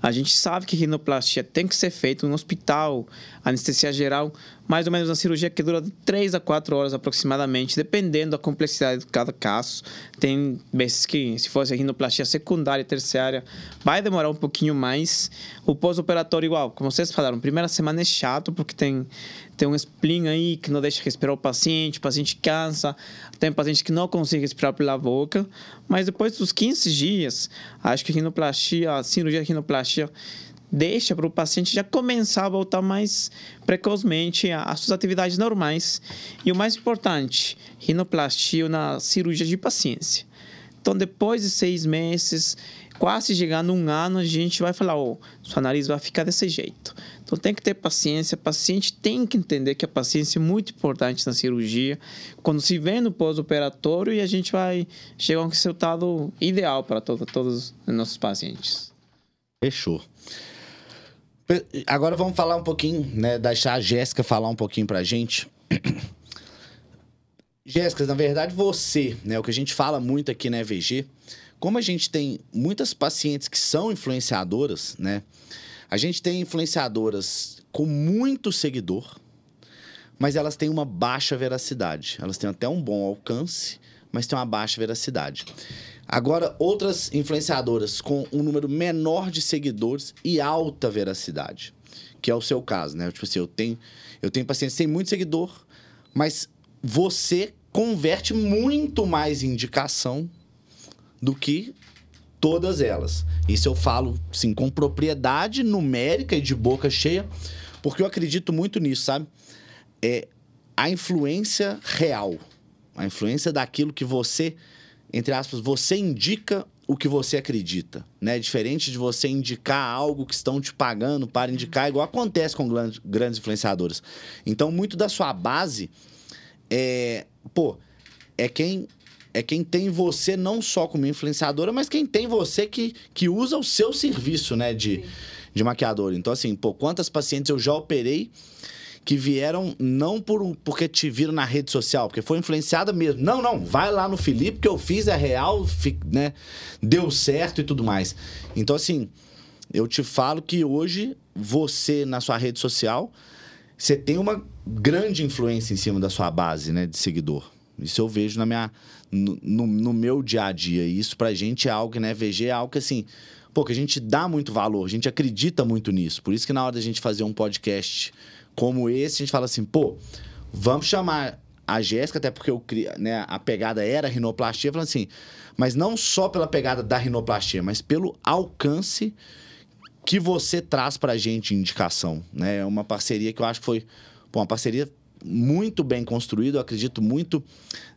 a gente sabe que rinoplastia tem que ser feita no hospital, anestesia geral, mais ou menos uma cirurgia que dura de 3 a 4 horas aproximadamente, dependendo da complexidade de cada caso. Tem vezes que, se fosse rinoplastia secundária, terciária, vai demorar um pouquinho mais. O pós-operatório, igual, como vocês falaram, primeira semana é chato, porque tem, tem um spleen aí que não deixa respirar o paciente, o paciente cansa, tem paciente que não consegue respirar pela boca, mas depois dos 15 dias, acho que a rinoplastia, a cirurgia de rinoplastia deixa para o paciente já começar a voltar mais precocemente às suas atividades normais. E o mais importante, rinoplastia na cirurgia de paciência. Então, depois de seis meses, quase chegando um ano, a gente vai falar: oh, seu nariz vai ficar desse jeito. Então, tem que ter paciência. O paciente tem que entender que a paciência é muito importante na cirurgia. Quando se vê no pós-operatório, e a gente vai chegar a um resultado ideal para todo, todos os nossos pacientes. Fechou. Agora vamos falar um pouquinho, né? Deixar a Jéssica falar um pouquinho pra gente. *coughs* Jéssica, na verdade, você, né? O que a gente fala muito aqui na EVG, como a gente tem muitas pacientes que são influenciadoras, né? A gente tem influenciadoras com muito seguidor, mas elas têm uma baixa veracidade. Elas têm até um bom alcance, mas têm uma baixa veracidade. Agora, outras influenciadoras com um número menor de seguidores e alta veracidade, que é o seu caso, né? Tipo assim, eu tenho, eu tenho pacientes sem muito seguidor, mas você converte muito mais indicação do que todas elas. Isso eu falo, sim, com propriedade numérica e de boca cheia, porque eu acredito muito nisso, sabe? É a influência real, a influência daquilo que você entre aspas, você indica o que você acredita, né? Diferente de você indicar algo que estão te pagando para indicar, igual acontece com grandes influenciadores. Então, muito da sua base é, pô, é quem é quem tem você não só como influenciadora, mas quem tem você que, que usa o seu serviço, né? De, de maquiador. Então, assim, pô, quantas pacientes eu já operei que vieram não por porque te viram na rede social, porque foi influenciada mesmo. Não, não, vai lá no Felipe que eu fiz, é real, né? Deu certo e tudo mais. Então, assim, eu te falo que hoje você, na sua rede social, você tem uma grande influência em cima da sua base, né, de seguidor. Isso eu vejo na minha, no, no, no meu dia a dia. E isso pra gente é algo né, VG é algo que, assim, pô, que a gente dá muito valor, a gente acredita muito nisso. Por isso que na hora da gente fazer um podcast como esse, a gente fala assim, pô, vamos chamar a Jéssica, até porque eu, né, a pegada era a rinoplastia, falando assim, mas não só pela pegada da rinoplastia, mas pelo alcance que você traz pra gente indicação, né? É uma parceria que eu acho que foi pô, uma parceria muito bem construída, eu acredito muito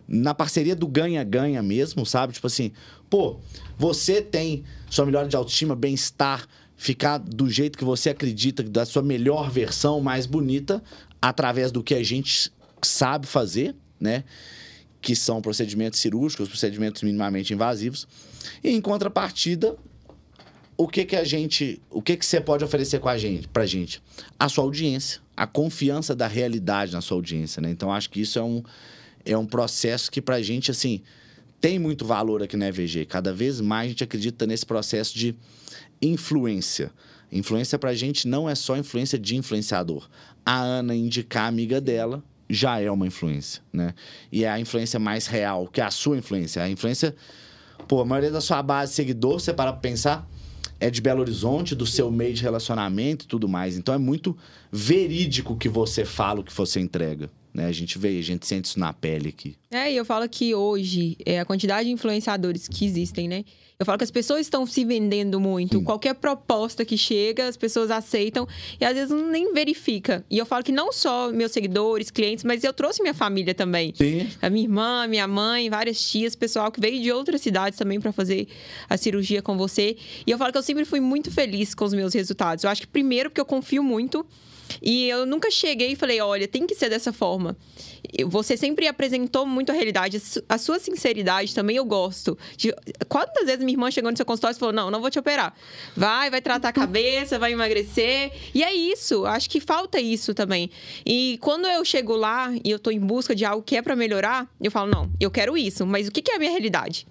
na parceria do ganha-ganha mesmo, sabe? Tipo assim, pô, você tem sua melhora de autoestima, bem-estar, ficar do jeito que você acredita, da sua melhor versão, mais bonita, através do que a gente sabe fazer, né? Que são procedimentos cirúrgicos, procedimentos minimamente invasivos. E em contrapartida, o que que a gente, o que que você pode oferecer com a gente, pra gente? A sua audiência, a confiança da realidade na sua audiência, né? Então acho que isso é um é um processo que pra gente assim tem muito valor aqui na EVG. Cada vez mais a gente acredita nesse processo de influência. Influência pra gente não é só influência de influenciador. A Ana indicar a amiga dela já é uma influência, né? E é a influência mais real, que é a sua influência. A influência, pô, a maioria da sua base seguidor, você para pensar, é de Belo Horizonte, do seu meio de relacionamento e tudo mais. Então é muito verídico o que você fala, o que você entrega. Né? A gente vê, a gente sente isso na pele aqui. É, e eu falo que hoje, é, a quantidade de influenciadores que existem, né? Eu falo que as pessoas estão se vendendo muito. Sim. Qualquer proposta que chega, as pessoas aceitam e às vezes nem verifica. E eu falo que não só meus seguidores, clientes, mas eu trouxe minha família também. Sim. A minha irmã, minha mãe, várias tias, pessoal que veio de outras cidades também para fazer a cirurgia com você. E eu falo que eu sempre fui muito feliz com os meus resultados. Eu acho que primeiro porque eu confio muito e eu nunca cheguei e falei, olha, tem que ser dessa forma. Você sempre apresentou muito a realidade. A sua sinceridade também eu gosto. De... Quantas vezes minha irmã chegou no seu consultório e falou: Não, não vou te operar. Vai, vai tratar a cabeça, vai emagrecer. E é isso. Acho que falta isso também. E quando eu chego lá e eu tô em busca de algo que é para melhorar, eu falo: Não, eu quero isso. Mas o que é a minha realidade?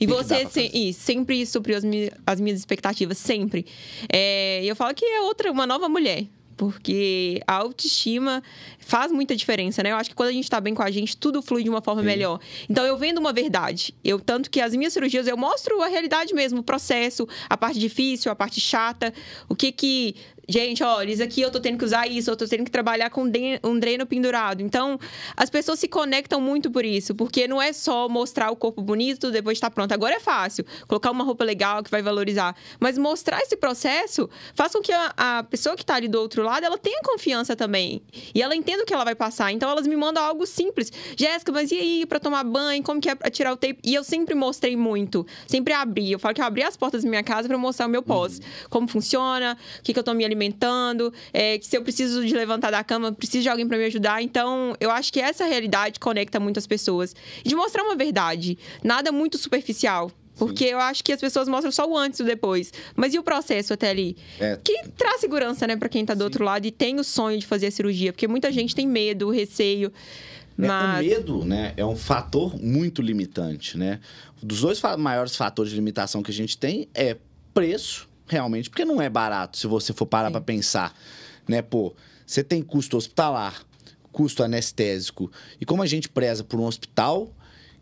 E você se, sempre supriu as, minhas, as minhas expectativas, sempre. É, eu falo que é outra, uma nova mulher porque a autoestima faz muita diferença, né? Eu acho que quando a gente tá bem com a gente, tudo flui de uma forma Sim. melhor. Então eu vendo uma verdade. Eu tanto que as minhas cirurgias eu mostro a realidade mesmo, o processo, a parte difícil, a parte chata, o que que gente, olha, isso aqui eu tô tendo que usar isso, eu tô tendo que trabalhar com um dreno pendurado. Então, as pessoas se conectam muito por isso, porque não é só mostrar o corpo bonito, depois tá pronto. Agora é fácil, colocar uma roupa legal que vai valorizar. Mas mostrar esse processo faz com que a, a pessoa que tá ali do outro lado, ela tenha confiança também. E ela entenda o que ela vai passar. Então, elas me mandam algo simples. Jéssica, mas e aí, pra tomar banho? Como que é pra tirar o tape? E eu sempre mostrei muito. Sempre abri. Eu falo que eu abri as portas da minha casa para mostrar o meu pós. Uhum. Como funciona, o que, que eu tô me alimentando alimentando, é, que se eu preciso de levantar da cama, preciso de alguém para me ajudar. Então, eu acho que essa realidade conecta muitas pessoas. E de mostrar uma verdade, nada muito superficial. Porque Sim. eu acho que as pessoas mostram só o antes e o depois. Mas e o processo até ali? É. Que traz segurança, né, para quem tá do Sim. outro lado e tem o sonho de fazer a cirurgia. Porque muita gente tem medo, receio. Mas... É, o medo, né, é um fator muito limitante, né? Dos dois maiores fatores de limitação que a gente tem é preço realmente, porque não é barato se você for parar para pensar, né? Pô, você tem custo hospitalar, custo anestésico. E como a gente preza por um hospital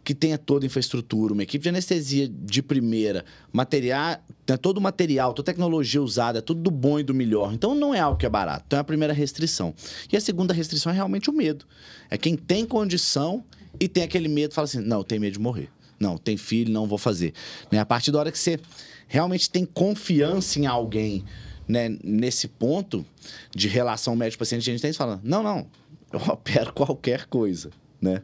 que tenha toda a infraestrutura, uma equipe de anestesia de primeira, material, tem todo o material, toda a tecnologia usada, tudo do bom e do melhor. Então não é algo que é barato. Então é a primeira restrição. E a segunda restrição é realmente o medo. É quem tem condição e tem aquele medo, fala assim: não, tem medo de morrer. Não, tem filho, não vou fazer. Né? A partir da hora que você realmente tem confiança em alguém né, nesse ponto de relação médico-paciente, a gente tem que falar, não, não, eu *laughs* opero qualquer coisa, né?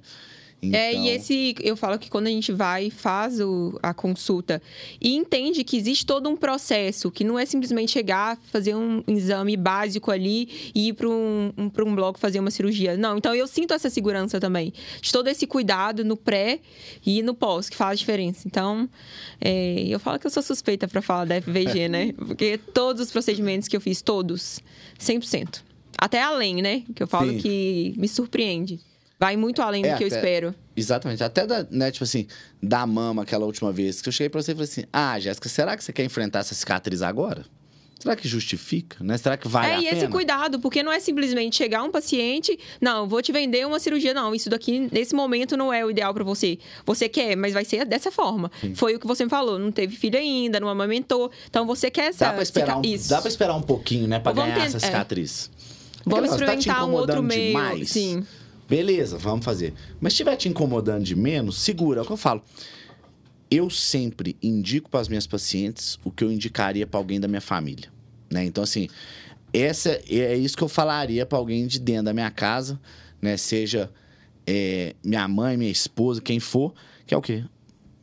É, e Então- esse, eu falo que quando a gente vai, faz o- a consulta e entende que existe todo um processo, que não é simplesmente chegar, fazer um exame básico ali e ir para um, um, pra um bloco fazer uma cirurgia. Não, então eu sinto essa segurança também, de todo esse cuidado no pré e no pós, que faz diferença. Então, é, eu falo que eu sou suspeita para falar da FVG, né? Porque todos os procedimentos que eu fiz, todos, 100%. Até além, né? Que eu falo Sim. que me surpreende. Vai muito além do É, que eu até- espero. Exatamente. Até da, né, tipo assim, da mama aquela última vez que eu cheguei pra você e falei assim: Ah, Jéssica, será que você quer enfrentar essa cicatriz agora? Será que justifica? Né? Será que vale é, a e pena? esse cuidado, porque não é simplesmente chegar um paciente, não, vou te vender uma cirurgia, não, isso daqui nesse momento não é o ideal pra você. Você quer, mas vai ser dessa forma. Foi o que você me falou, não teve filho ainda, não amamentou, então você quer essa Dá pra, esperar um, cica- isso. dá pra esperar um pouquinho, né? Pra Vamos ganhar ten- essa é. cicatriz. Vamos Aquela, tá experimentar um outro meio, demais? sim. Beleza, vamos fazer. Mas se estiver te incomodando de menos, segura. É o que eu falo. Eu sempre indico para as minhas pacientes o que eu indicaria para alguém da minha família. Né? Então, assim, essa é isso que eu falaria para alguém de dentro da minha casa, né? Seja é, minha mãe, minha esposa, quem for, que é o quê?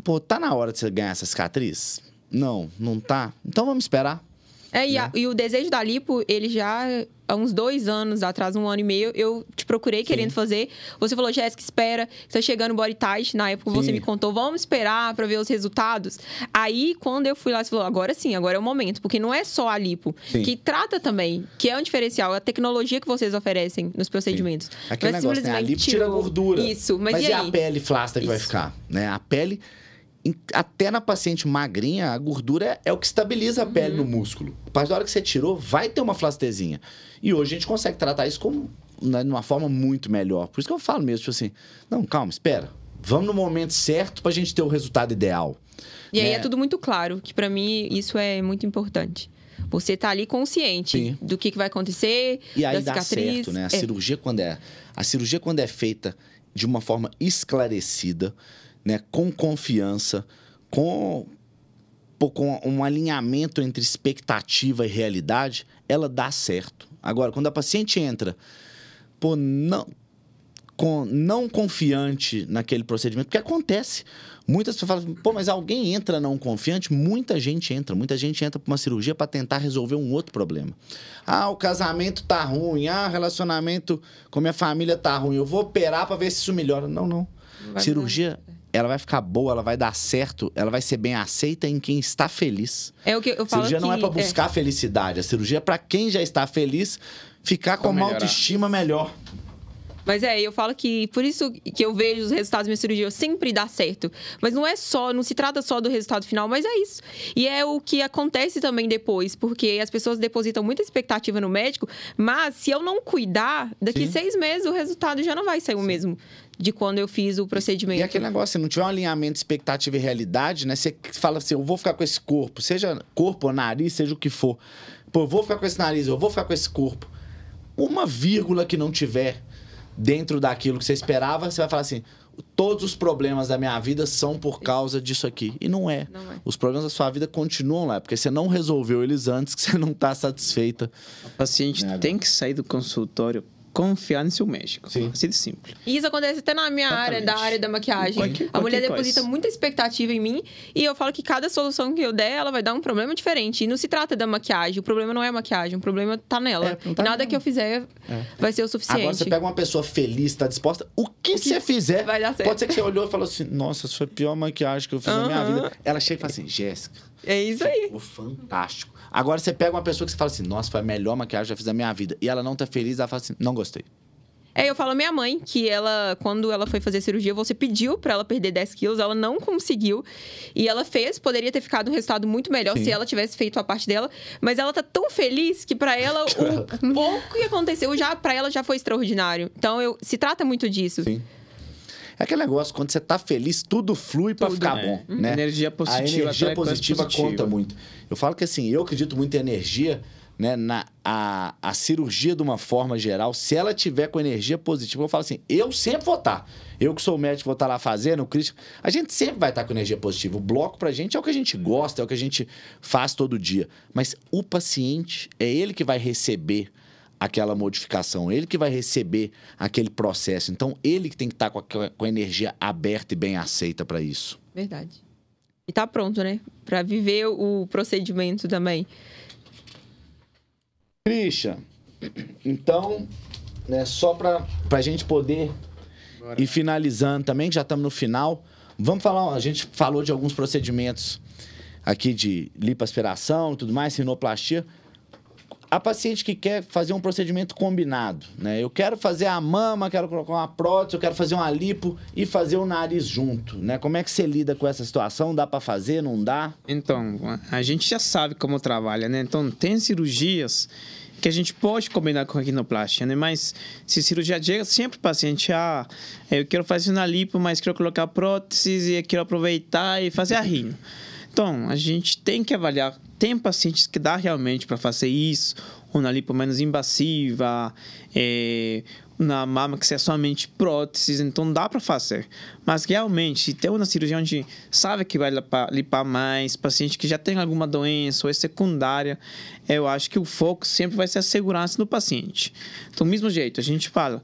Pô, tá na hora de você ganhar essa cicatriz? Não, não tá? Então vamos esperar. É, e, a- Né? e o desejo da lipo, ele já, há uns dois anos atrás, um ano e meio, eu te procurei querendo fazer. Você falou, Jéssica, espera, está chegando o body tight. Na época você Sim. me contou, vamos esperar para ver os resultados. Aí, quando eu fui lá, você falou, agora sim, agora é o momento. Porque não é só a lipo, Sim. que trata também, que é um diferencial, a tecnologia que vocês oferecem nos procedimentos. Aquele é negócio, né? A lipo tira a gordura. Isso, mas, Mas e e, a pele flácida que vai Isso. ficar? Né? A pele, até na paciente magrinha, a gordura é, é o que estabiliza a pele Uhum. no músculo. A partir da hora que você tirou, vai ter uma flacidezinha. E hoje a gente consegue tratar isso como, né, de uma forma muito melhor. Por isso que eu falo mesmo, tipo assim, não, calma, espera. Vamos no momento certo pra gente ter o resultado ideal. E aí né? é tudo muito claro, que pra mim isso é muito importante. Você tá ali consciente Sim. do que, que vai acontecer, E aí da dá certo, né? A É. cirurgia quando é a cirurgia quando é feita de uma forma esclarecida, né, com confiança, com com um alinhamento entre expectativa e realidade, ela dá certo. Agora, quando a paciente entra, pô, não com, não confiante naquele procedimento, porque acontece. Muitas pessoas falam, pô, mas alguém entra não confiante? Muita gente entra. Muita gente entra para uma cirurgia para tentar resolver um outro problema. Ah, o casamento tá ruim. Ah, o relacionamento com minha família tá ruim. Eu vou operar para ver se isso melhora. Não, não. Vai cirurgia, ela vai ficar boa, ela vai dar certo, ela vai ser bem aceita em quem está feliz. É o que eu falo cirurgia não é que- para buscar felicidade. A cirurgia é para quem já está feliz ficar com uma melhorar. autoestima melhor. Mas é, eu falo que por isso que eu vejo os resultados da minha cirurgia sempre dá certo. Mas não é só, não se trata só do resultado final, mas é isso. E é o que acontece também depois, porque as pessoas depositam muita expectativa no médico, mas se eu não cuidar, daqui Sim. seis meses o resultado já não vai ser o mesmo de quando eu fiz o procedimento. E aquele negócio, se não tiver um alinhamento de expectativa e realidade, né? Você fala assim, eu vou ficar com esse corpo, seja corpo ou nariz, seja o que for. Pô, eu vou ficar com esse nariz, eu vou ficar com esse corpo. Uma vírgula que não tiver dentro daquilo que você esperava, você vai falar assim, todos os problemas da minha vida são por causa disso aqui. E não é. Não é. Os problemas da sua vida continuam lá, porque você não resolveu eles antes, que você não está satisfeita. O paciente É, tem que sair do consultório confiar no seu médico. Sim. Assim de simples. E isso acontece até na minha área, da Exatamente. área da maquiagem. Qualquer- a mulher coisa. deposita muita expectativa em mim e eu falo que cada solução que eu der, ela vai dar um problema diferente. E não se trata da maquiagem. O problema não é a maquiagem, o problema tá nela. É, tá e nada nela. que eu fizer vai ser o suficiente. Agora você pega uma pessoa feliz, está disposta, o que, você fizer, vai dar certo. pode ser que você olhou e falou assim, nossa, essa foi a pior maquiagem que eu fiz na minha vida. Ela chega e fala assim, Jéssica, É isso aí. ficou fantástico. Agora você pega uma pessoa que você fala assim, nossa, foi a melhor maquiagem que eu já fiz na minha vida. E ela não tá feliz, ela fala assim, não gostei. É, eu falo a minha mãe que ela, quando ela foi fazer cirurgia, você pediu pra ela perder 10 quilos, ela não conseguiu. E ela fez, poderia ter ficado um resultado muito melhor Sim. se ela tivesse feito a parte dela. Mas ela tá tão feliz que pra ela, o *laughs* pouco que aconteceu, já para ela já foi extraordinário. Então, eu, se trata muito disso. Sim. É aquele negócio, quando você tá feliz, tudo flui Tudo, ficar é. bom, Uhum. né? Energia positiva A energia positiva positiva. conta muito. Eu falo que assim, eu acredito muito em energia, né? Na, a, a cirurgia, de uma forma geral, se ela tiver com energia positiva, eu falo assim, eu sempre vou estar. Eu que sou médico, vou estar lá fazendo, o crítico. A gente sempre vai estar com energia positiva. O bloco pra gente é o que a gente gosta, é o que a gente faz todo dia. Mas o paciente, é ele que vai receber aquela modificação, ele que vai receber aquele processo. Então, ele que tem que estar com a, com a energia aberta e bem aceita para isso. Verdade. E tá pronto, né? Para viver o procedimento também. Christian, então, né, só para a gente poder Bora. ir finalizando também, que já estamos no final, vamos falar, a gente falou de alguns procedimentos aqui de lipoaspiração e tudo mais, rinoplastia. A paciente que quer fazer um procedimento combinado, né? Eu quero fazer a mama, quero colocar uma prótese, eu quero fazer uma lipo e fazer o nariz junto, né? Como é que você lida com essa situação? Dá para fazer, não dá? Então, a gente já sabe como trabalha, né? Então, tem cirurgias que a gente pode combinar com a rinoplastia, né? Mas se cirurgia chega, sempre o paciente, ah, eu quero fazer uma lipo, mas quero colocar prótese e quero aproveitar e fazer a rino. Então, a gente tem que avaliar. Tem pacientes que dá realmente para fazer isso, ou na lipo menos invasiva, é, na mama que é somente próteses, então dá para fazer. Mas realmente, se tem uma cirurgia onde sabe que vai lipar, mais, paciente que já tem alguma doença ou é secundária, eu acho que o foco sempre vai ser a segurança do paciente. Então, do mesmo jeito, a gente fala,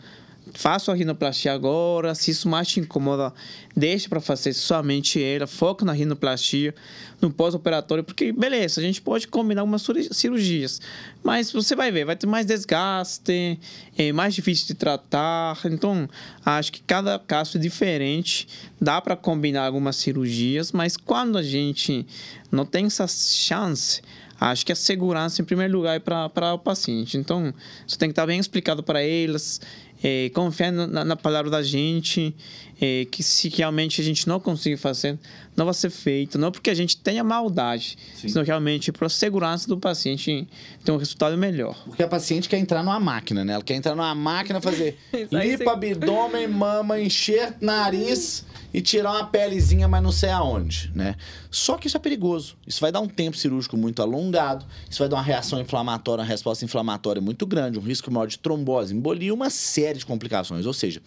faço a rinoplastia agora, se isso mais te incomoda, deixa para fazer somente ela, foca na rinoplastia, no pós-operatório, porque beleza, a gente pode combinar algumas cirurgias, mas você vai ver, vai ter mais desgaste, é mais difícil de tratar, então acho que cada caso é diferente, dá para combinar algumas cirurgias, mas quando a gente não tem essa chance, acho que a segurança em primeiro lugar é para o paciente. Então, isso tem que estar bem explicado para eles, é, confiar na, na, palavra da gente, é, que se realmente a gente não conseguir fazer, não vai ser feito, não porque a gente tenha maldade, Sim. senão realmente para a segurança do paciente ter um resultado melhor. Porque a paciente quer entrar numa máquina, né? Ela quer entrar numa máquina, fazer *laughs* lipa, abdômen, mama, encher nariz e tirar uma pelezinha, mas não sei aonde, né? Só que isso é perigoso. Isso vai dar um tempo cirúrgico muito alongado, isso vai dar uma reação inflamatória, uma resposta inflamatória muito grande, um risco maior de trombose, embolia, uma série de complicações. Ou seja,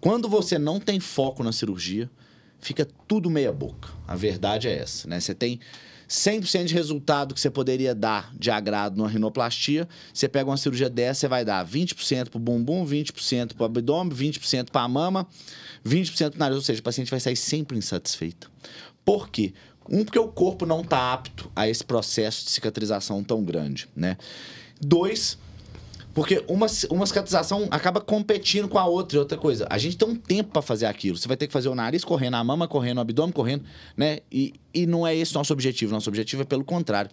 quando você não tem foco na cirurgia, fica tudo meia boca. A verdade é essa, né? Você tem 100% de resultado que você poderia dar de agrado numa rinoplastia, você pega uma cirurgia dessa, você vai dar 20% para o bumbum, 20% para o abdômen, 20% para a mama, 20% para o nariz, ou seja, o paciente vai sair sempre insatisfeito. Por quê? Um, porque o corpo não está apto a esse processo de cicatrização tão grande, né? Dois, porque uma, uma cicatrização acaba competindo com a outra e outra coisa. A gente tem um tempo para fazer aquilo. Você vai ter que fazer o nariz correndo, a mama correndo, o abdômen correndo, né? E, e não é esse nosso objetivo. Nosso objetivo é pelo contrário.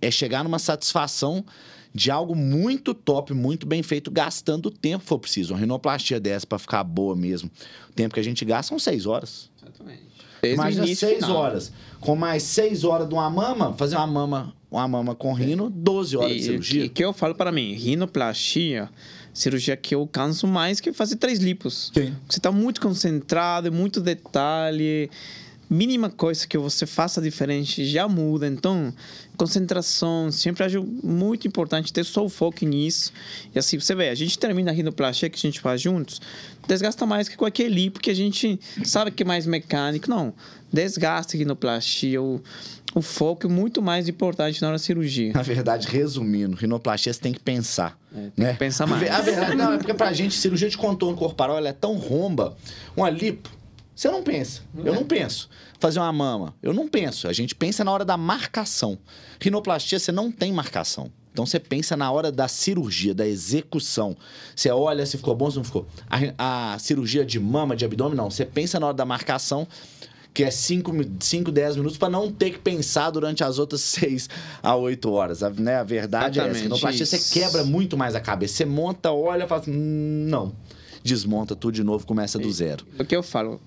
É chegar numa satisfação de algo muito top, muito bem feito, gastando o tempo que for preciso. Uma rinoplastia dessa para ficar boa mesmo. O tempo que a gente gasta são seis horas. Exatamente. Imagina seis horas. Com mais seis horas de uma mama, fazer uma mama, uma mama com rino, 12 horas e, de cirurgia. E que eu falo para mim, rinoplastia, cirurgia que eu canso mais que fazer três lipos. Sim. Você está muito concentrado, muito detalhe mínima coisa que você faça diferente já muda. Então, concentração, sempre acho muito importante ter só o foco nisso. E assim, você vê, a gente termina a rinoplastia que a gente faz juntos, desgasta mais que qualquer lipo, porque a gente sabe que é mais mecânico. Não, desgasta a rinoplastia, o, o foco é muito mais importante na hora da cirurgia. Na verdade, resumindo, rinoplastia você tem que pensar. É, tem né? que pensar mais. A verdade, não, é porque pra gente, cirurgia de contorno corporal, ela é tão romba. Uma lipo, você não pensa. Não eu é. não penso. Fazer uma mama, eu não penso. A gente pensa na hora da marcação. Rinoplastia, você não tem marcação. Então você pensa na hora da cirurgia, da execução. Você olha se ficou bom, se não ficou. A, a cirurgia de mama, de abdômen, não. Você pensa na hora da marcação, que é 5, 10 minutos, para não ter que pensar durante as outras *laughs* 6 a 8 horas. A, né? a verdade Exatamente, é essa. Rinoplastia, você quebra muito mais a cabeça. Você monta, olha e fala assim, hum, não desmonta tudo de novo, começa do zero. O que eu falo,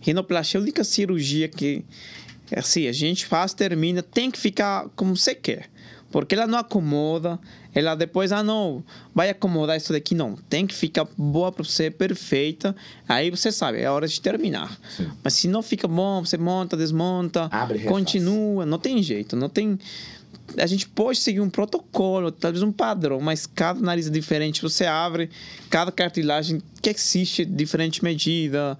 rinoplastia é a única cirurgia que, assim, a gente faz, termina, tem que ficar como você quer. Porque ela não acomoda, ela depois, ah, não, vai acomodar isso daqui, não. Tem que ficar boa para você, perfeita. Aí você sabe, é hora de terminar. Sim. Mas se não fica bom, você monta, desmonta, Abre, continua, não tem jeito, não tem a gente pode seguir um protocolo, talvez um padrão, mas cada nariz é diferente. Você abre, cada cartilagem que existe diferente medida,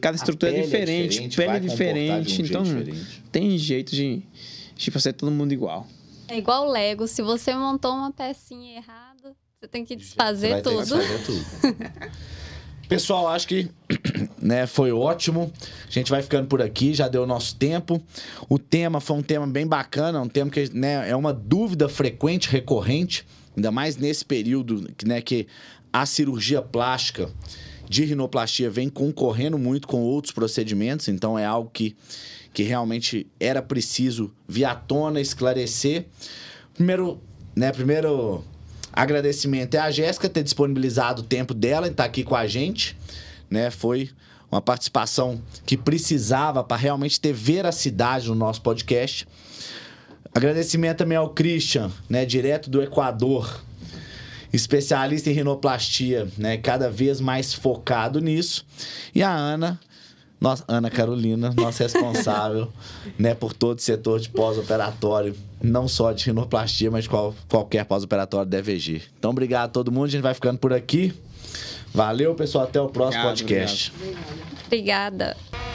cada estrutura é diferente, é diferente, pele é diferente. Um então, diferente. tem jeito de, de fazer todo mundo igual. É igual o Lego. Se você montou uma pecinha errada, Você tem que desfazer Vai ter que tudo. desfazer tudo. *laughs* Pessoal, acho que *clears throat* né, foi ótimo. A gente vai ficando por aqui, já deu o nosso tempo. O tema foi um tema bem bacana, um tema que né, é uma dúvida frequente, recorrente, ainda mais nesse período né, que a cirurgia plástica de rinoplastia vem concorrendo muito com outros procedimentos, então é algo que, que realmente era preciso vir à tona, esclarecer. Primeiro, né, primeiro agradecimento é a Jéssica ter disponibilizado o tempo dela em estar aqui com a gente, né? Foi uma participação que precisava para realmente ter veracidade no nosso podcast. Agradecimento também ao Christian, né, direto do Equador, especialista em rinoplastia, né, cada vez mais focado nisso. E a Ana, nossa, Ana Carolina, nossa responsável, *laughs* né, por todo o setor de pós-operatório, não só de rinoplastia, mas de qual- qualquer pós-operatório da EVG. Então, obrigado a todo mundo, a gente vai ficando por aqui. Valeu, pessoal, até o próximo Obrigado, podcast. Obrigada.